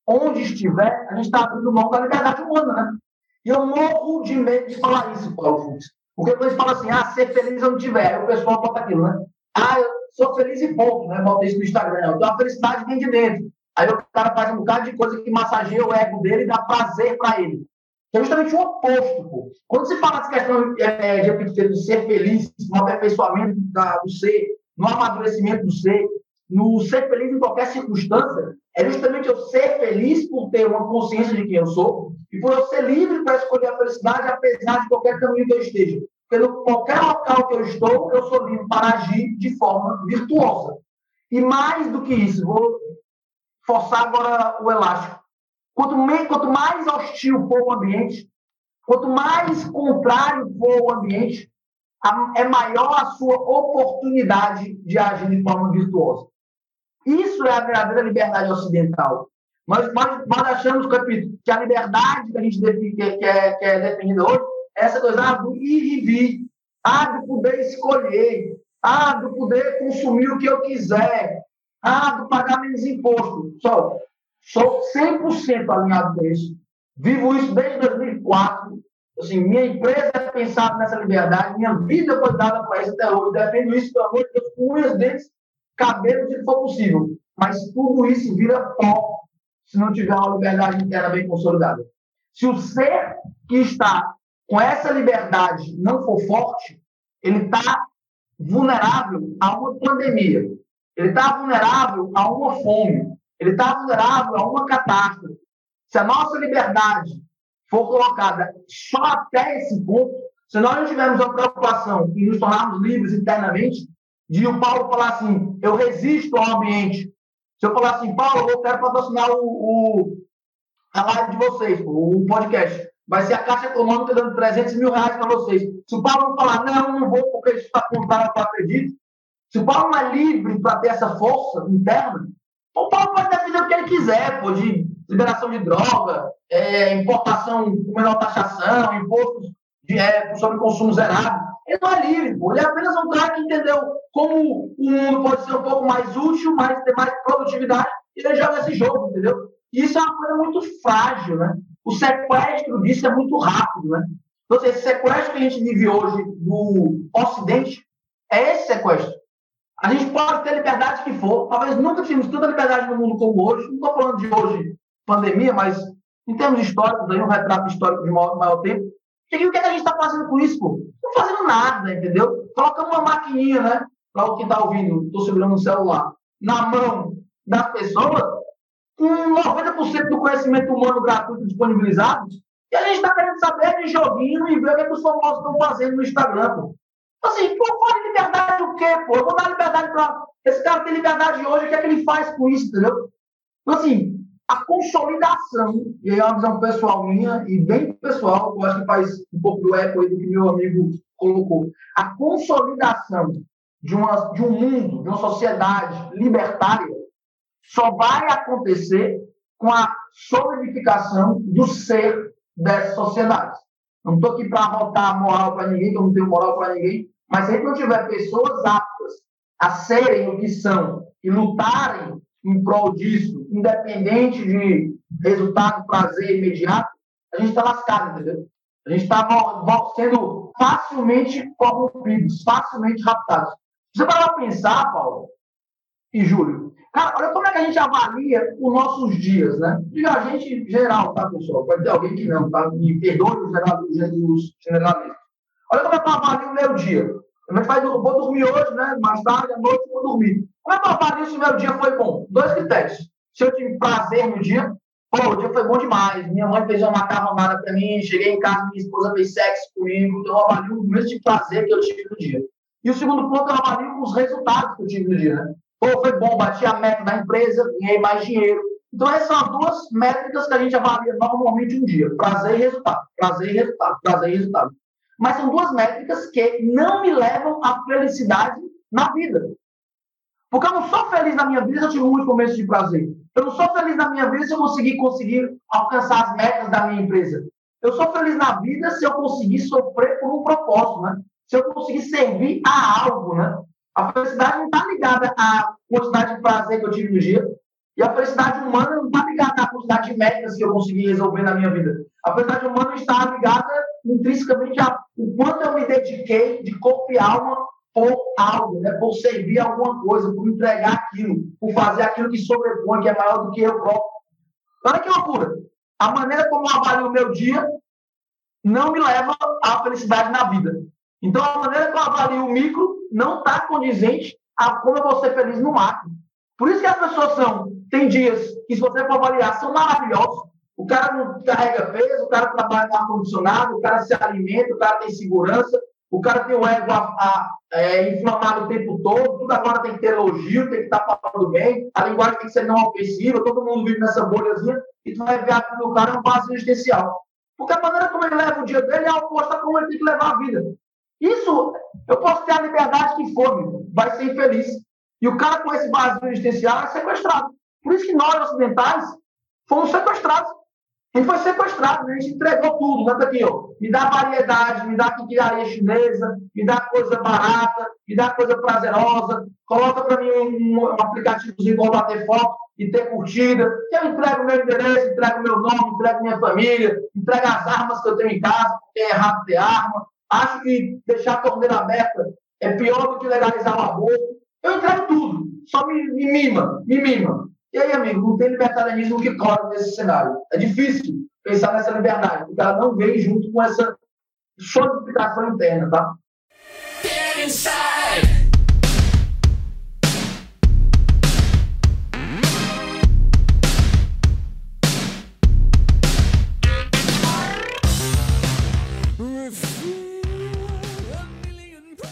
onde estiver, a gente está abrindo mão da liberdade humana, né? E eu morro de medo de falar isso, Paulo Fux. Porque quando eles falam assim, ah, ser feliz onde estiver, aí o pessoal bota aquilo, né? Ah, eu sou feliz e ponto, né? Bota isso no Instagram. Então a felicidade vem de dentro. Aí o cara faz um bocado de coisa que massageia o ego dele e dá prazer para ele. É justamente o oposto, pô. Quando se fala dessa questão é, de epiteto, ser feliz, no aperfeiçoamento da, do ser, no amadurecimento do ser, no ser feliz em qualquer circunstância, é justamente eu ser feliz por ter uma consciência de quem eu sou e por eu ser livre para escolher a felicidade, apesar de qualquer caminho que eu esteja. Porque no qualquer local que eu estou, eu sou livre para agir de forma virtuosa. E mais do que isso, vou forçar agora o elástico. Quanto, me, quanto mais hostil for o ambiente, quanto mais contrário for o ambiente, a, é maior a sua oportunidade de agir de forma virtuosa. Isso é a verdadeira liberdade ocidental. Nós, nós, nós achamos, capítulo, que a liberdade que a gente define, que, é, que é definida hoje é essa coisa ah, do ir e vir, ah, de poder escolher, ah, de poder consumir o que eu quiser, ah, do pagar menos imposto. Só, sou 100% alinhado com isso. Vivo isso desde 2004. Assim, minha empresa é pensada nessa liberdade, minha vida foi dada para isso até hoje. Defendo isso, pelo amor de Deus, com unhas, dentes, cabelo, se for possível. Mas tudo isso vira pó se não tiver uma liberdade interna bem consolidada. Se o ser que está com essa liberdade não for forte, ele está vulnerável a uma pandemia. Ele está vulnerável a uma fome. Ele está vulnerável a uma catástrofe. Se a nossa liberdade for colocada só até esse ponto, se nós não tivermos a preocupação em nos tornarmos livres internamente, de o Paulo falar assim, eu resisto ao ambiente. Se eu falar assim, Paulo, eu quero patrocinar o, o a live de vocês, o podcast. Vai ser a Caixa Econômica dando 300 mil reais para vocês. Se o Paulo não falar, não, não vou porque isso está contado, eu acredito, se o Paulo não é livre para ter essa força interna, o Paulo pode defender o que ele quiser, pô, de liberação de droga, é, importação com menor taxação, impostos de, é, sobre consumo zerado. Ele não é livre, pô. ele é apenas um cara que entendeu como o mundo pode ser um pouco mais útil, mais, ter mais produtividade, e ele joga esse jogo, entendeu? E isso é uma coisa muito frágil, né? O sequestro disso é muito rápido, né? Então, esse sequestro que a gente vive hoje do Ocidente é esse sequestro. A gente pode ter liberdade que for. Talvez nunca tivemos tanta liberdade no mundo como hoje. Não estou falando de hoje, pandemia, mas em termos históricos, aí, um retrato histórico de maior, maior tempo. E o que, é que a gente está fazendo com isso, pô? Não fazendo nada, entendeu? Coloca uma maquininha, né? Para o que está ouvindo, estou segurando um celular, na mão das pessoas, com 90% do conhecimento humano gratuito disponibilizado, e a gente está querendo saber de joguinho e ver o que, é que os famosos estão fazendo no Instagram, pô. Assim, pô, fala liberdade o quê, pô? Eu vou dar liberdade para. Esse cara tem liberdade hoje, o que é que ele faz com isso, entendeu? Então, assim, a consolidação, e aí é uma visão pessoal minha, e bem pessoal, eu acho que faz um pouco do eco aí do que meu amigo colocou. A consolidação de, uma, de um mundo, de uma sociedade libertária, só vai acontecer com a solidificação do ser dessa sociedade. Não estou aqui para botar moral para ninguém, que eu não tenho moral para ninguém, mas se a gente não tiver pessoas aptas a serem o que são e lutarem em prol disso, independente de resultado, prazer imediato, a gente está lascado, entendeu? A gente está sendo facilmente corrompidos, facilmente raptados. Você vai pensar, Paulo e Júlio, cara, olha como é que a gente avalia os nossos dias, né? Diga a gente geral, tá, pessoal? Pode ter alguém que não, tá? Me perdoe os generalistas. Olha como é que eu avalio o meu dia. A gente vai, vou dormir hoje, né? Mais tarde, à noite, vou dormir. Como é que eu avalio se o meu dia foi bom? Dois critérios. Se eu tive prazer no dia, pô, o dia foi bom demais. Minha mãe fez uma macarronada para mim, cheguei em casa, minha esposa fez sexo comigo, então eu avalio o mesmo tipo de prazer que eu tive no dia. E o segundo ponto, eu avalio os resultados que eu tive no dia, né? Pô, foi bom, bati a meta da empresa, ganhei mais dinheiro, Então, essas são as duas métricas que a gente avalia normalmente um dia: prazer e resultado. Prazer e resultado. Prazer e resultado. Mas são duas métricas que não me levam à felicidade na vida. Porque eu não sou feliz na minha vida se eu tive muitos momentos de prazer. Eu não sou feliz na minha vida se eu conseguir, conseguir alcançar as metas da minha empresa. Eu sou feliz na vida se eu conseguir sofrer por um propósito, né? Se eu conseguir servir a algo, né? A felicidade não está ligada à quantidade de prazer que eu tive no dia. E a felicidade humana não está ligada à quantidade de metas que eu consegui resolver na minha vida. A felicidade humana está ligada intrinsecamente ao quanto eu me dediquei de corpo e alma por algo, né? por servir alguma coisa, por entregar aquilo, por fazer aquilo que sobrepõe, que é maior do que eu próprio. Olha que loucura! A maneira como eu avalio o meu dia não me leva à felicidade na vida. Então, a maneira que eu avalio o micro não está condizente a como eu vou ser feliz no macro. Por isso que as pessoas são. Tem dias que, se você for avaliar, são maravilhosos. O cara não carrega peso, o cara trabalha no ar-condicionado, o cara se alimenta, o cara tem segurança, o cara tem o ego a, a, é, inflamado o tempo todo, tudo agora tem que ter elogio, tem que estar tá falando bem, a linguagem tem que ser não ofensiva, todo mundo vive nessa bolhazinha, e tu vai ver que o cara é um vazio existencial. Porque a maneira como ele leva o dia dele é oposta como ele tem que levar a vida. Isso, eu posso ter a liberdade que for, vai ser infeliz. E o cara com esse vazio existencial é sequestrado. Por isso que nós, ocidentais, fomos sequestrados. A gente foi sequestrado, né? a gente entregou tudo. Né? Aqui, ó. Me dá variedade, me dá quinquilharia chinesa, me dá coisa barata, me dá coisa prazerosa, coloca para mim um, um aplicativozinho para bater foto e ter curtida. Eu entrego meu endereço, entrego meu nome, entrego minha família, entrego as armas que eu tenho em casa, porque é errado ter arma. Acho que deixar a torneira aberta é pior do que legalizar o aborto. Eu entrego tudo, só me, me mima, me mima. E aí, amigo, não tem libertarianismo que corre nesse cenário. É difícil pensar nessa liberdade, porque ela não vem junto com essa solidificação interna, tá?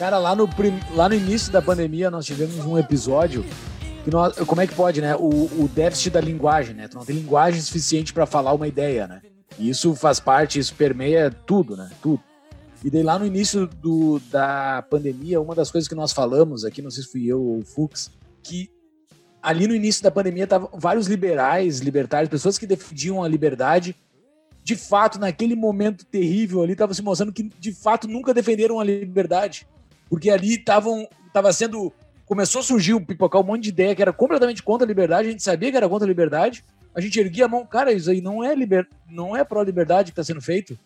Cara, lá no, lá no início da pandemia nós tivemos um episódio que nós, como é que pode, né? O, o déficit da linguagem, né? Tu não tem linguagem suficiente para falar uma ideia, né? E isso faz parte, isso permeia tudo, né? Tudo. E daí lá no início do, da pandemia, uma das coisas que nós falamos aqui, não sei se fui eu ou o Fux, que ali no início da pandemia estavam vários liberais, libertários, pessoas que defendiam a liberdade, de fato, naquele momento terrível ali, estavam se mostrando que de fato nunca defenderam a liberdade. Porque ali estavam, estava sendo começou a surgir, o pipocar um monte de ideia que era completamente contra a liberdade, a gente sabia que era contra a liberdade, a gente erguia a mão, cara, isso aí não é liber... não é pró-liberdade que está sendo feito.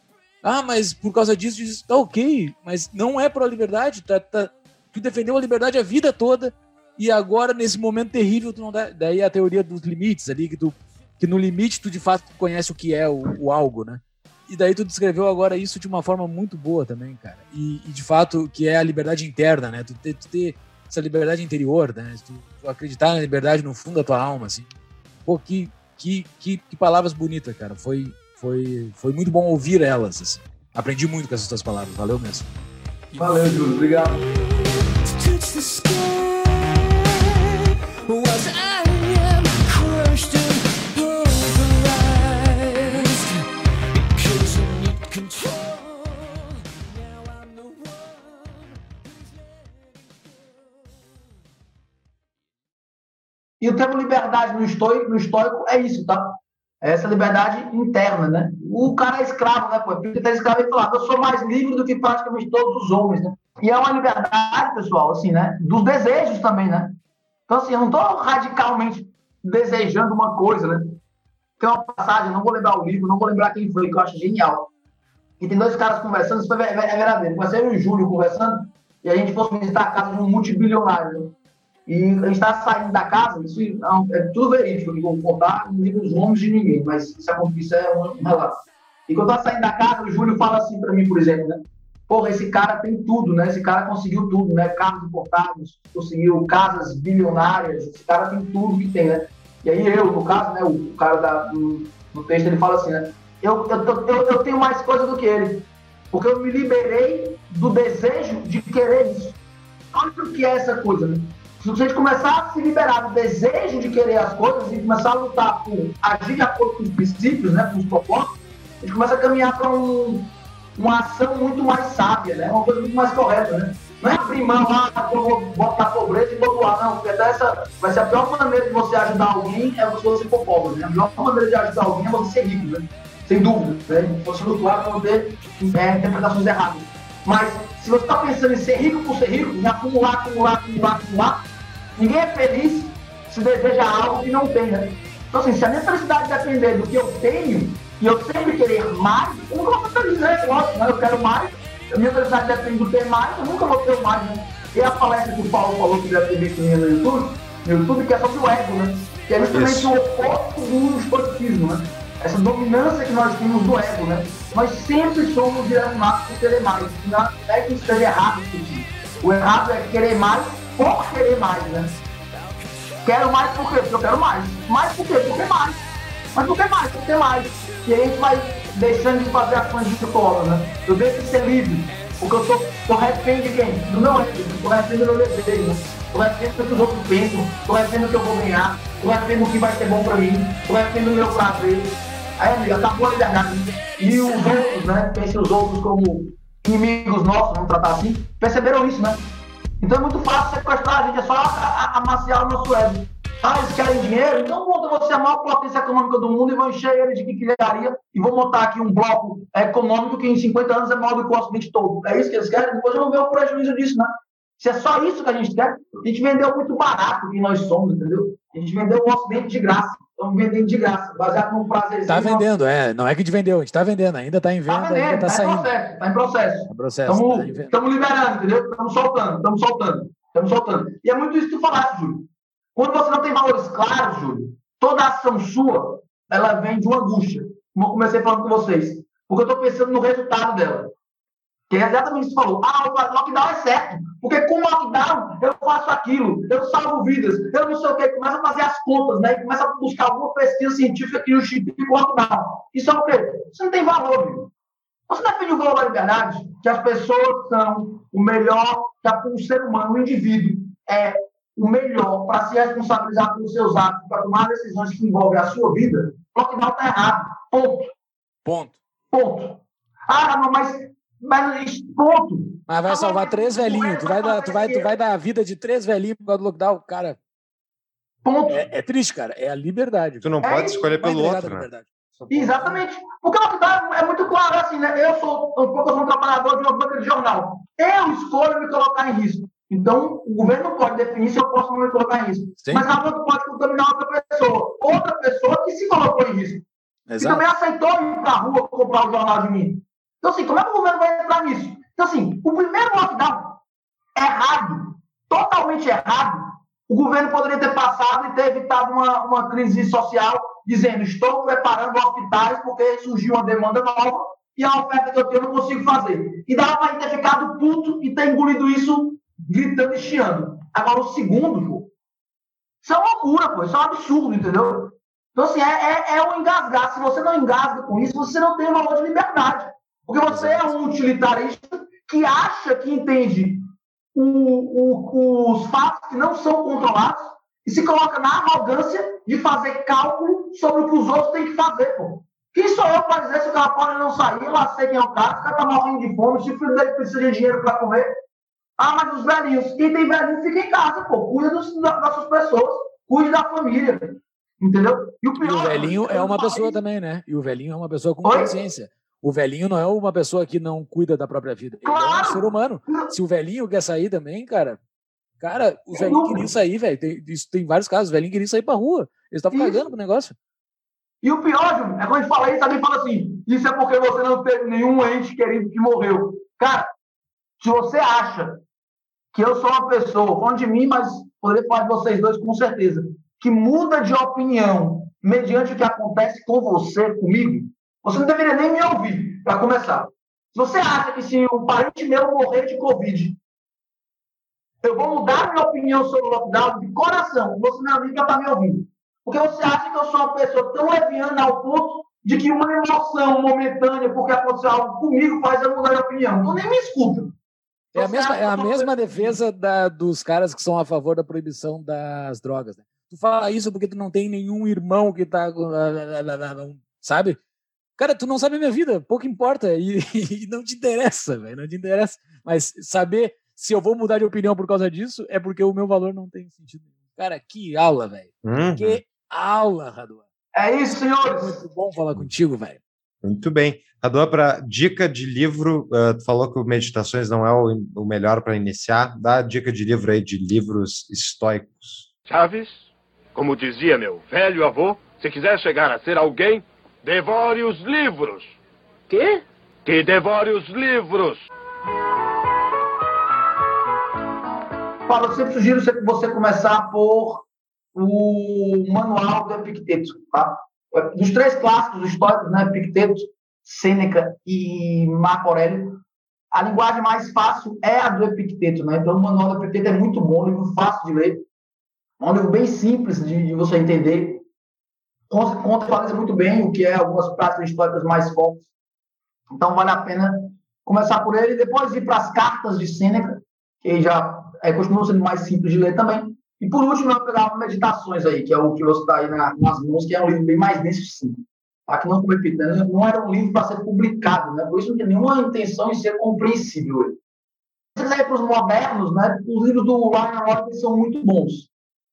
Ah, mas por causa disso, diz, tá ok, mas não é pró-liberdade, tá, tá... tu defendeu a liberdade a vida toda e agora, nesse momento terrível, tu não dá... Daí a teoria dos limites ali, que, tu... que no limite tu de fato conhece o que é o, o algo, né? E daí tu descreveu agora isso de uma forma muito boa também, cara. E, e de fato, que é a liberdade interna, né? Tu ter, tu ter essa liberdade interior, né? Tu, tu, acreditar na liberdade no fundo da tua alma, assim. Pô, que, que, que, que, palavras bonitas, cara. Foi, foi, foi muito bom ouvir elas, assim. Aprendi muito com essas tuas palavras. Valeu mesmo. Valeu, Júlio. Obrigado. E o termo liberdade no estoico, no estoico é isso, tá? É essa liberdade interna, né? O cara é escravo, né? Pô, Ele tá escravo e falava, eu sou mais livre do que praticamente todos os homens, né? E é uma liberdade, pessoal, assim, né? Dos desejos também, né? Então, assim, eu não estou radicalmente desejando uma coisa, né? Tem uma passagem, não vou lembrar o livro, não vou lembrar quem foi, que eu acho genial. E tem dois caras conversando, isso é verdadeiro. Comecei eu e o Júlio conversando, e a gente fosse visitar a casa de um multibilionário, né? E a gente está saindo da casa, isso é, é tudo verídico, eu vou contar, não digo os nomes de ninguém, mas isso é, isso é um, relato. E quando eu estava saindo da casa, o Júlio fala assim para mim, por exemplo, né? Porra, esse cara tem tudo, né? Esse cara conseguiu tudo, né? Carros importados, conseguiu casas bilionárias, esse cara tem tudo que tem, né? E aí eu, no caso, né? O cara da, do, do texto, ele fala assim, né? Eu, eu, eu, eu tenho mais coisa do que ele, porque eu me liberei do desejo de querer isso. Olha o que é essa coisa, né? Se a gente começar a se liberar do desejo de querer as coisas e começar a lutar por agir de acordo com os princípios, né, com os propósitos, a gente começa a caminhar para um, uma ação muito mais sábia, né? Uma coisa muito mais correta, né? Não é abrir mão lá, eu vou botar pobreza e vou doar, não, porque até essa vai ser a pior maneira de você ajudar alguém é você for pobre, né? A melhor maneira de ajudar alguém é você ser rico, né? Sem dúvida, né? Você lutar para não ter é, interpretações erradas. Mas se você está pensando em ser rico por ser rico, em acumular, acumular, acumular, acumular, ninguém é feliz se deseja algo que não tem, né? Então, assim, se a minha felicidade depender do que eu tenho, e eu sempre querer mais, eu nunca vou ser feliz, né? Lógico, né? Eu quero mais, a minha felicidade depende do ter mais, eu nunca vou ter mais, né? E a palestra que o Paulo falou que deve ter visto no YouTube, no YouTube, que é sobre o ego, né? Que é justamente Isso. o oposto do estoicismo, né? Essa dominância que nós temos do ego, né? Nós sempre somos direcionados por querer mais. Não é que esteja errado. O errado é querer mais por querer mais, né? Quero mais por? Porque eu quero mais. Mais por quê? Porque mais. Mas por que mais? Por que mais? E aí a gente vai deixando de fazer ações de cola, né? Eu deixo de ser livre. Porque eu tô, tô refém de quem? Do meu ego. Tô refém do meu desejo. Tô refém do que os outros pensam. Tô refém do que eu vou ganhar. Tô refém do que vai ser bom pra mim. Tô refém do meu prazer. Aí, amiga, acabou a liberdade. E os outros, né? Pensem os outros como inimigos nossos, vamos tratar assim. Perceberam isso, né? Então é muito fácil sequestrar a gente, é só amaciar o nosso ego. Ah, eles querem dinheiro? Então monta você a maior potência econômica do mundo e vão encher ele de quinquilharia e vão montar aqui um bloco econômico que em 50 anos é maior do que o Ocidente todo. É isso que eles querem? Depois eu não vejo o prejuízo disso, né? Se é só isso que a gente quer, a gente vendeu muito barato quem nós somos, entendeu? A gente vendeu o Ocidente de graça. Estamos vendendo de graça, baseado num prazer. Tá vendendo, é. Não é que a gente vendeu, a gente tá vendendo, ainda tá em venda, Tá ainda vendendo, tá tá em saindo. processo, tá em processo. É processo, tá em venda. Estamos liberando, entendeu? Estamos soltando, estamos soltando, estamos soltando. E é muito isso que tu falaste, Júlio. Quando você não tem valores claros, Júlio, toda ação sua, ela vem de uma angústia. Como eu comecei falando com vocês. Porque eu estou pensando no resultado dela. Que é exatamente isso que você falou. Ah, o lockdown é certo. Porque com o lockdown eu faço aquilo, eu salvo vidas, eu não sei o quê. Começa a fazer as contas, né? Começa a buscar alguma pesquisa científica que justifique o lockdown. Isso é o quê? Isso não tem valor, viu? Você defende o valor da liberdade, que as pessoas são o melhor, que o ser humano, o indivíduo, é o melhor para se responsabilizar pelos seus atos, para tomar decisões que envolvem a sua vida, o lockdown está errado. Ponto. Ponto. Ponto. Ah, não, mas, mas ponto. Mas vai salvar três velhinhos. Tu vai, dar, tu, vai, tu vai dar a vida de três velhinhos por causa do lockdown, cara. Ponto. É, é triste, cara. É a liberdade. Tu não É pode isso. escolher pelo outro, né? Exatamente. Porque o lockdown é muito claro assim, né? Eu sou, um pouco sou um trabalhador de uma banca de jornal. Eu escolho me colocar em risco. Então, o governo não pode definir se eu posso me colocar em risco. Sim. Mas a outra pode contaminar outra pessoa. Outra pessoa que se colocou em risco. E Exato. também aceitou ir para a rua comprar o jornal de mim. Então, assim, como é que o governo vai entrar nisso? Então, assim, o primeiro lockdown, errado, totalmente errado, o governo poderia ter passado e ter evitado uma, uma crise social, dizendo: estou preparando hospitais porque surgiu uma demanda nova e a oferta que eu tenho eu não consigo fazer. E dava para ter ficado puto e ter engolido isso gritando e chiando. Agora, o segundo, pô, isso é uma loucura, pô, isso é um absurdo, entendeu? Então, assim, é, é, é um engasgar. Se você não engasga com isso, você não tem valor de liberdade. Porque você é um utilitarista que acha que entende o- o- os fatos que não são controlados e se coloca na arrogância de fazer cálculo sobre o que os outros têm que fazer, pô. Quem sou eu para dizer se o cara pode não sair? Eu lá sei quem é o cara, o cara tá morrendo de fome, se o filho dele precisa de dinheiro para comer. Ah, mas os velhinhos, quem tem velhinho fica em casa, pô. Cuida dos, da- das suas pessoas, cuide da família. Entendeu? E o E pior. o velhinho é uma pessoa também, né? E o velhinho é uma pessoa com Oi? consciência. O velhinho não é uma pessoa que não cuida da própria vida. Ele é um Claro! ser humano. Se o velhinho quer sair também, cara. Cara, os velhinhos dúvida. queriam sair, velho. Tem, isso tem vários casos. Os velhinhos queriam sair pra rua. Eles estavam cagando pro negócio. E o pior, Júlio, é quando a gente fala isso, alguém fala assim: isso é porque você não teve nenhum ente querido que morreu. Cara, se você acha que eu sou uma pessoa, falando de mim, mas poderia falar de vocês dois com certeza, que muda de opinião mediante o que acontece com você, comigo, você não deveria nem me ouvir, para começar. Se você acha que se um parente meu morrer de Covid, eu vou mudar minha opinião sobre o lockdown de coração, você, meu amigo, já está me ouvindo. Porque você acha que eu sou uma pessoa tão leviana ao ponto de que uma emoção momentânea, porque aconteceu algo comigo, faz eu mudar de opinião. Então nem me escuta. É a mesma, é a mesma defesa da- dos caras que são a favor da proibição das drogas. Né? Tu fala isso porque tu não tem nenhum irmão que tá. com- Sabe? Cara, tu não sabe a minha vida, pouco importa. E, e não te interessa, velho. Não te interessa. Mas saber se eu vou mudar de opinião por causa disso é porque o meu valor não tem sentido. Cara, que aula, velho. Uhum. Que aula, Raduan. É isso, senhores. Muito bom falar contigo, velho. Muito bem. Radua, para dica de livro, ah, tu falou que o Meditações não é o, o melhor para iniciar. Dá dica de livro aí, de livros estoicos. Chaves, como dizia meu velho avô, se quiser chegar a ser alguém, devore os livros. Quê? Que devore os livros. Paulo, eu sempre sugiro você- começar por o manual do Epicteto, tá? Dos três clássicos históricos, né, Epicteto, Sêneca e Marco Aurélio, a linguagem mais fácil é a do Epicteto, né? Então o manual do Epicteto é muito bom, um livro fácil de ler, é um livro bem simples de, de você entender, conta, fala muito bem o que é algumas práticas históricas mais fortes. Então vale a pena começar por ele e depois ir para as cartas de Sêneca, que já é, continua sendo mais simples de ler também. E por último, eu pegava Meditações aí, que é o que você está aí na- nas mãos, que é um livro bem mais denso sim. Tá? Que não, né, não era um livro para ser publicado, né? por isso não tem nenhuma intenção em ser compreensível. Se quiser para os modernos, né, os livros do Ryan Holiday são muito bons.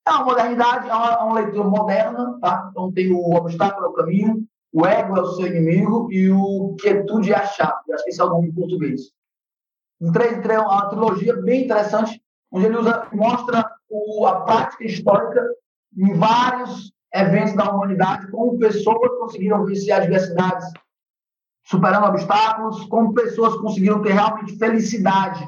É uma modernidade, é uma, é uma leitura moderna, tá? Então tem o obstáculo é o caminho, o ego é o seu inimigo e o quietude é a chave. Acho que esse é o nome em português. Um três, três, uma trilogia bem interessante, onde ele usa, mostra o- a prática histórica em vários eventos da humanidade, como pessoas conseguiram vencer adversidades superando obstáculos, como pessoas conseguiram ter realmente felicidade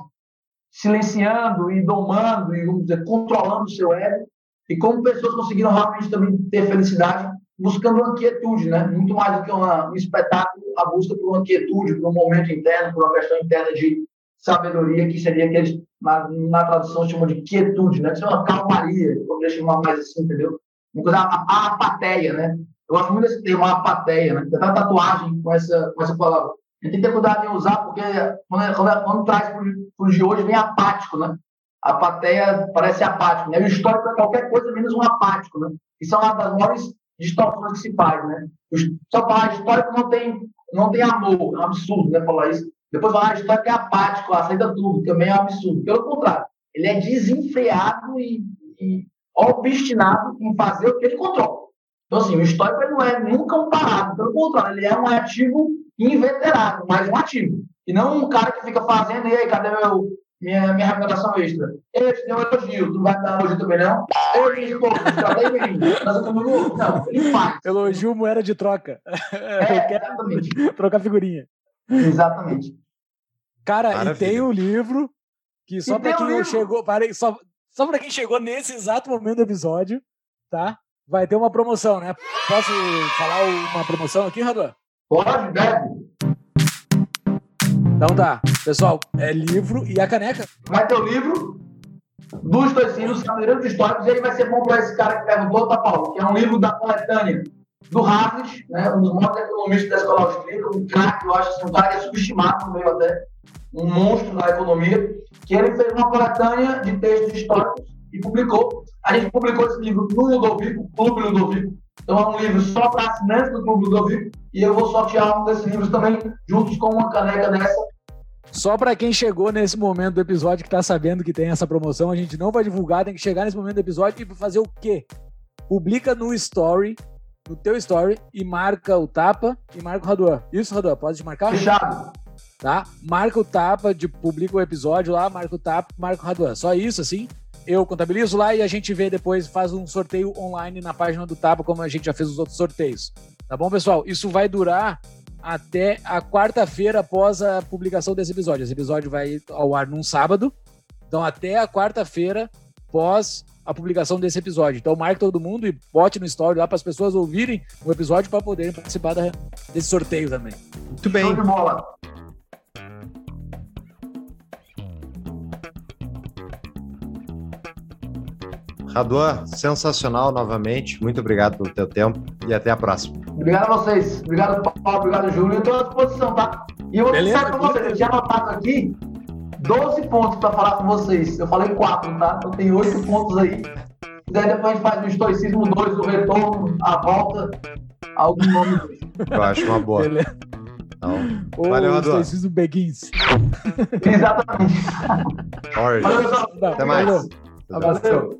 silenciando e domando e, vamos dizer, controlando o seu ego, e como pessoas conseguiram realmente também ter felicidade buscando uma quietude, né? Muito mais do que uma, um espetáculo, a busca por uma quietude, por um momento interno, por uma questão interna de sabedoria, que seria que na, na tradução, chamam de quietude, né? Isso é uma calmaria, poderia chamar mais assim, entendeu? Uma coisa, a, a apateia, né? Eu gosto muito desse termo, apateia, né? Tem uma tatuagem com essa, com essa palavra. A gente tem que ter cuidado em usar, porque quando, quando, quando traz para os de hoje, vem apático, né? A apateia parece apático, né? E o histórico é qualquer coisa menos um apático, né? Isso é uma das maiores distorções que se faz, né? Só falar histórico não tem, não tem amor, é um absurdo, né? Falar isso. Depois falar histórico é apático, aceita tudo, também é um absurdo. Pelo contrário, ele é desenfreado e, e obstinado em fazer o que ele controla. Então, assim, o histórico ele não é nunca um parado, pelo contrário, ele é um ativo inveterado, mas um ativo. E não um cara que fica fazendo, e aí, cadê meu, minha, minha remuneração extra? Eu te dei um elogio, tu não vai dar elogio também, não? Eu te pô, cadê em mim? Nós estamos no- Não, ele faz. Elogio moeda de troca. É, Eu quero trocar figurinha. Exatamente. Cara, Maravilha. e tem o livro que só o quem livro. chegou, parei, só, só pra quem chegou nesse exato momento do episódio, tá? Vai ter uma promoção, né? Posso falar uma promoção aqui, Rador? Pode, deve. Então tá. Pessoal, é livro e a caneca. Vai ter o livro dos Toicinos, Sabereiros Históricos, e aí vai ser bom para esse cara que perguntou, tá, Paulo? Que é um livro da coletânea do Hazlitt, né, um dos maiores economistas da escola austríaca, um cara que eu acho assim, um cara é subestimado meio até, um monstro na economia, que ele fez uma coletânea de textos históricos e publicou. A gente publicou esse livro no Ludovico, Clube Ludovico. Então é um livro só para assinantes do Clube Ludovico, e eu vou sortear um desses livros também, juntos com uma caneca dessa, Só pra quem chegou nesse momento do episódio que tá sabendo que tem essa promoção, a gente não vai divulgar, tem que chegar nesse momento do episódio e fazer o quê? Publica no story, no teu story, e marca o tapa e marca o Raduan. Isso, Raduan, pode te marcar? Fechado. Tá? Marca o tapa, de, publica o episódio lá, marca o tapa, marca o Raduan. Só isso, assim. Eu contabilizo lá e a gente vê depois, faz um sorteio online na página do Tapa, como a gente já fez os outros sorteios. Tá bom, pessoal? Isso vai durar até a quarta-feira após a publicação desse episódio. Esse episódio vai ao ar num sábado. Então, até a quarta-feira pós a publicação desse episódio. Então, marque todo mundo e bote no story lá para as pessoas ouvirem o episódio para poderem participar da- desse sorteio também. Muito bem. Show de bola. Radua, sensacional novamente. Muito obrigado pelo teu tempo e até a próxima. Obrigado a vocês. Obrigado, Paulo. Obrigado, Júlio. Eu estou à disposição, tá? E eu vou Beleza, para vocês, eu tinha anotado aqui 12 pontos para falar com vocês. Eu falei 4, tá? Então tem 8 pontos aí. Se quiser, depois a gente faz o estoicismo 2, o retorno, a volta, algum nome. Eu acho uma boa. Beleza. Então, Ou valeu, o Radu. estoicismo Begins. Exatamente. Valeu, pessoal. Até mais. Valeu. Valeu.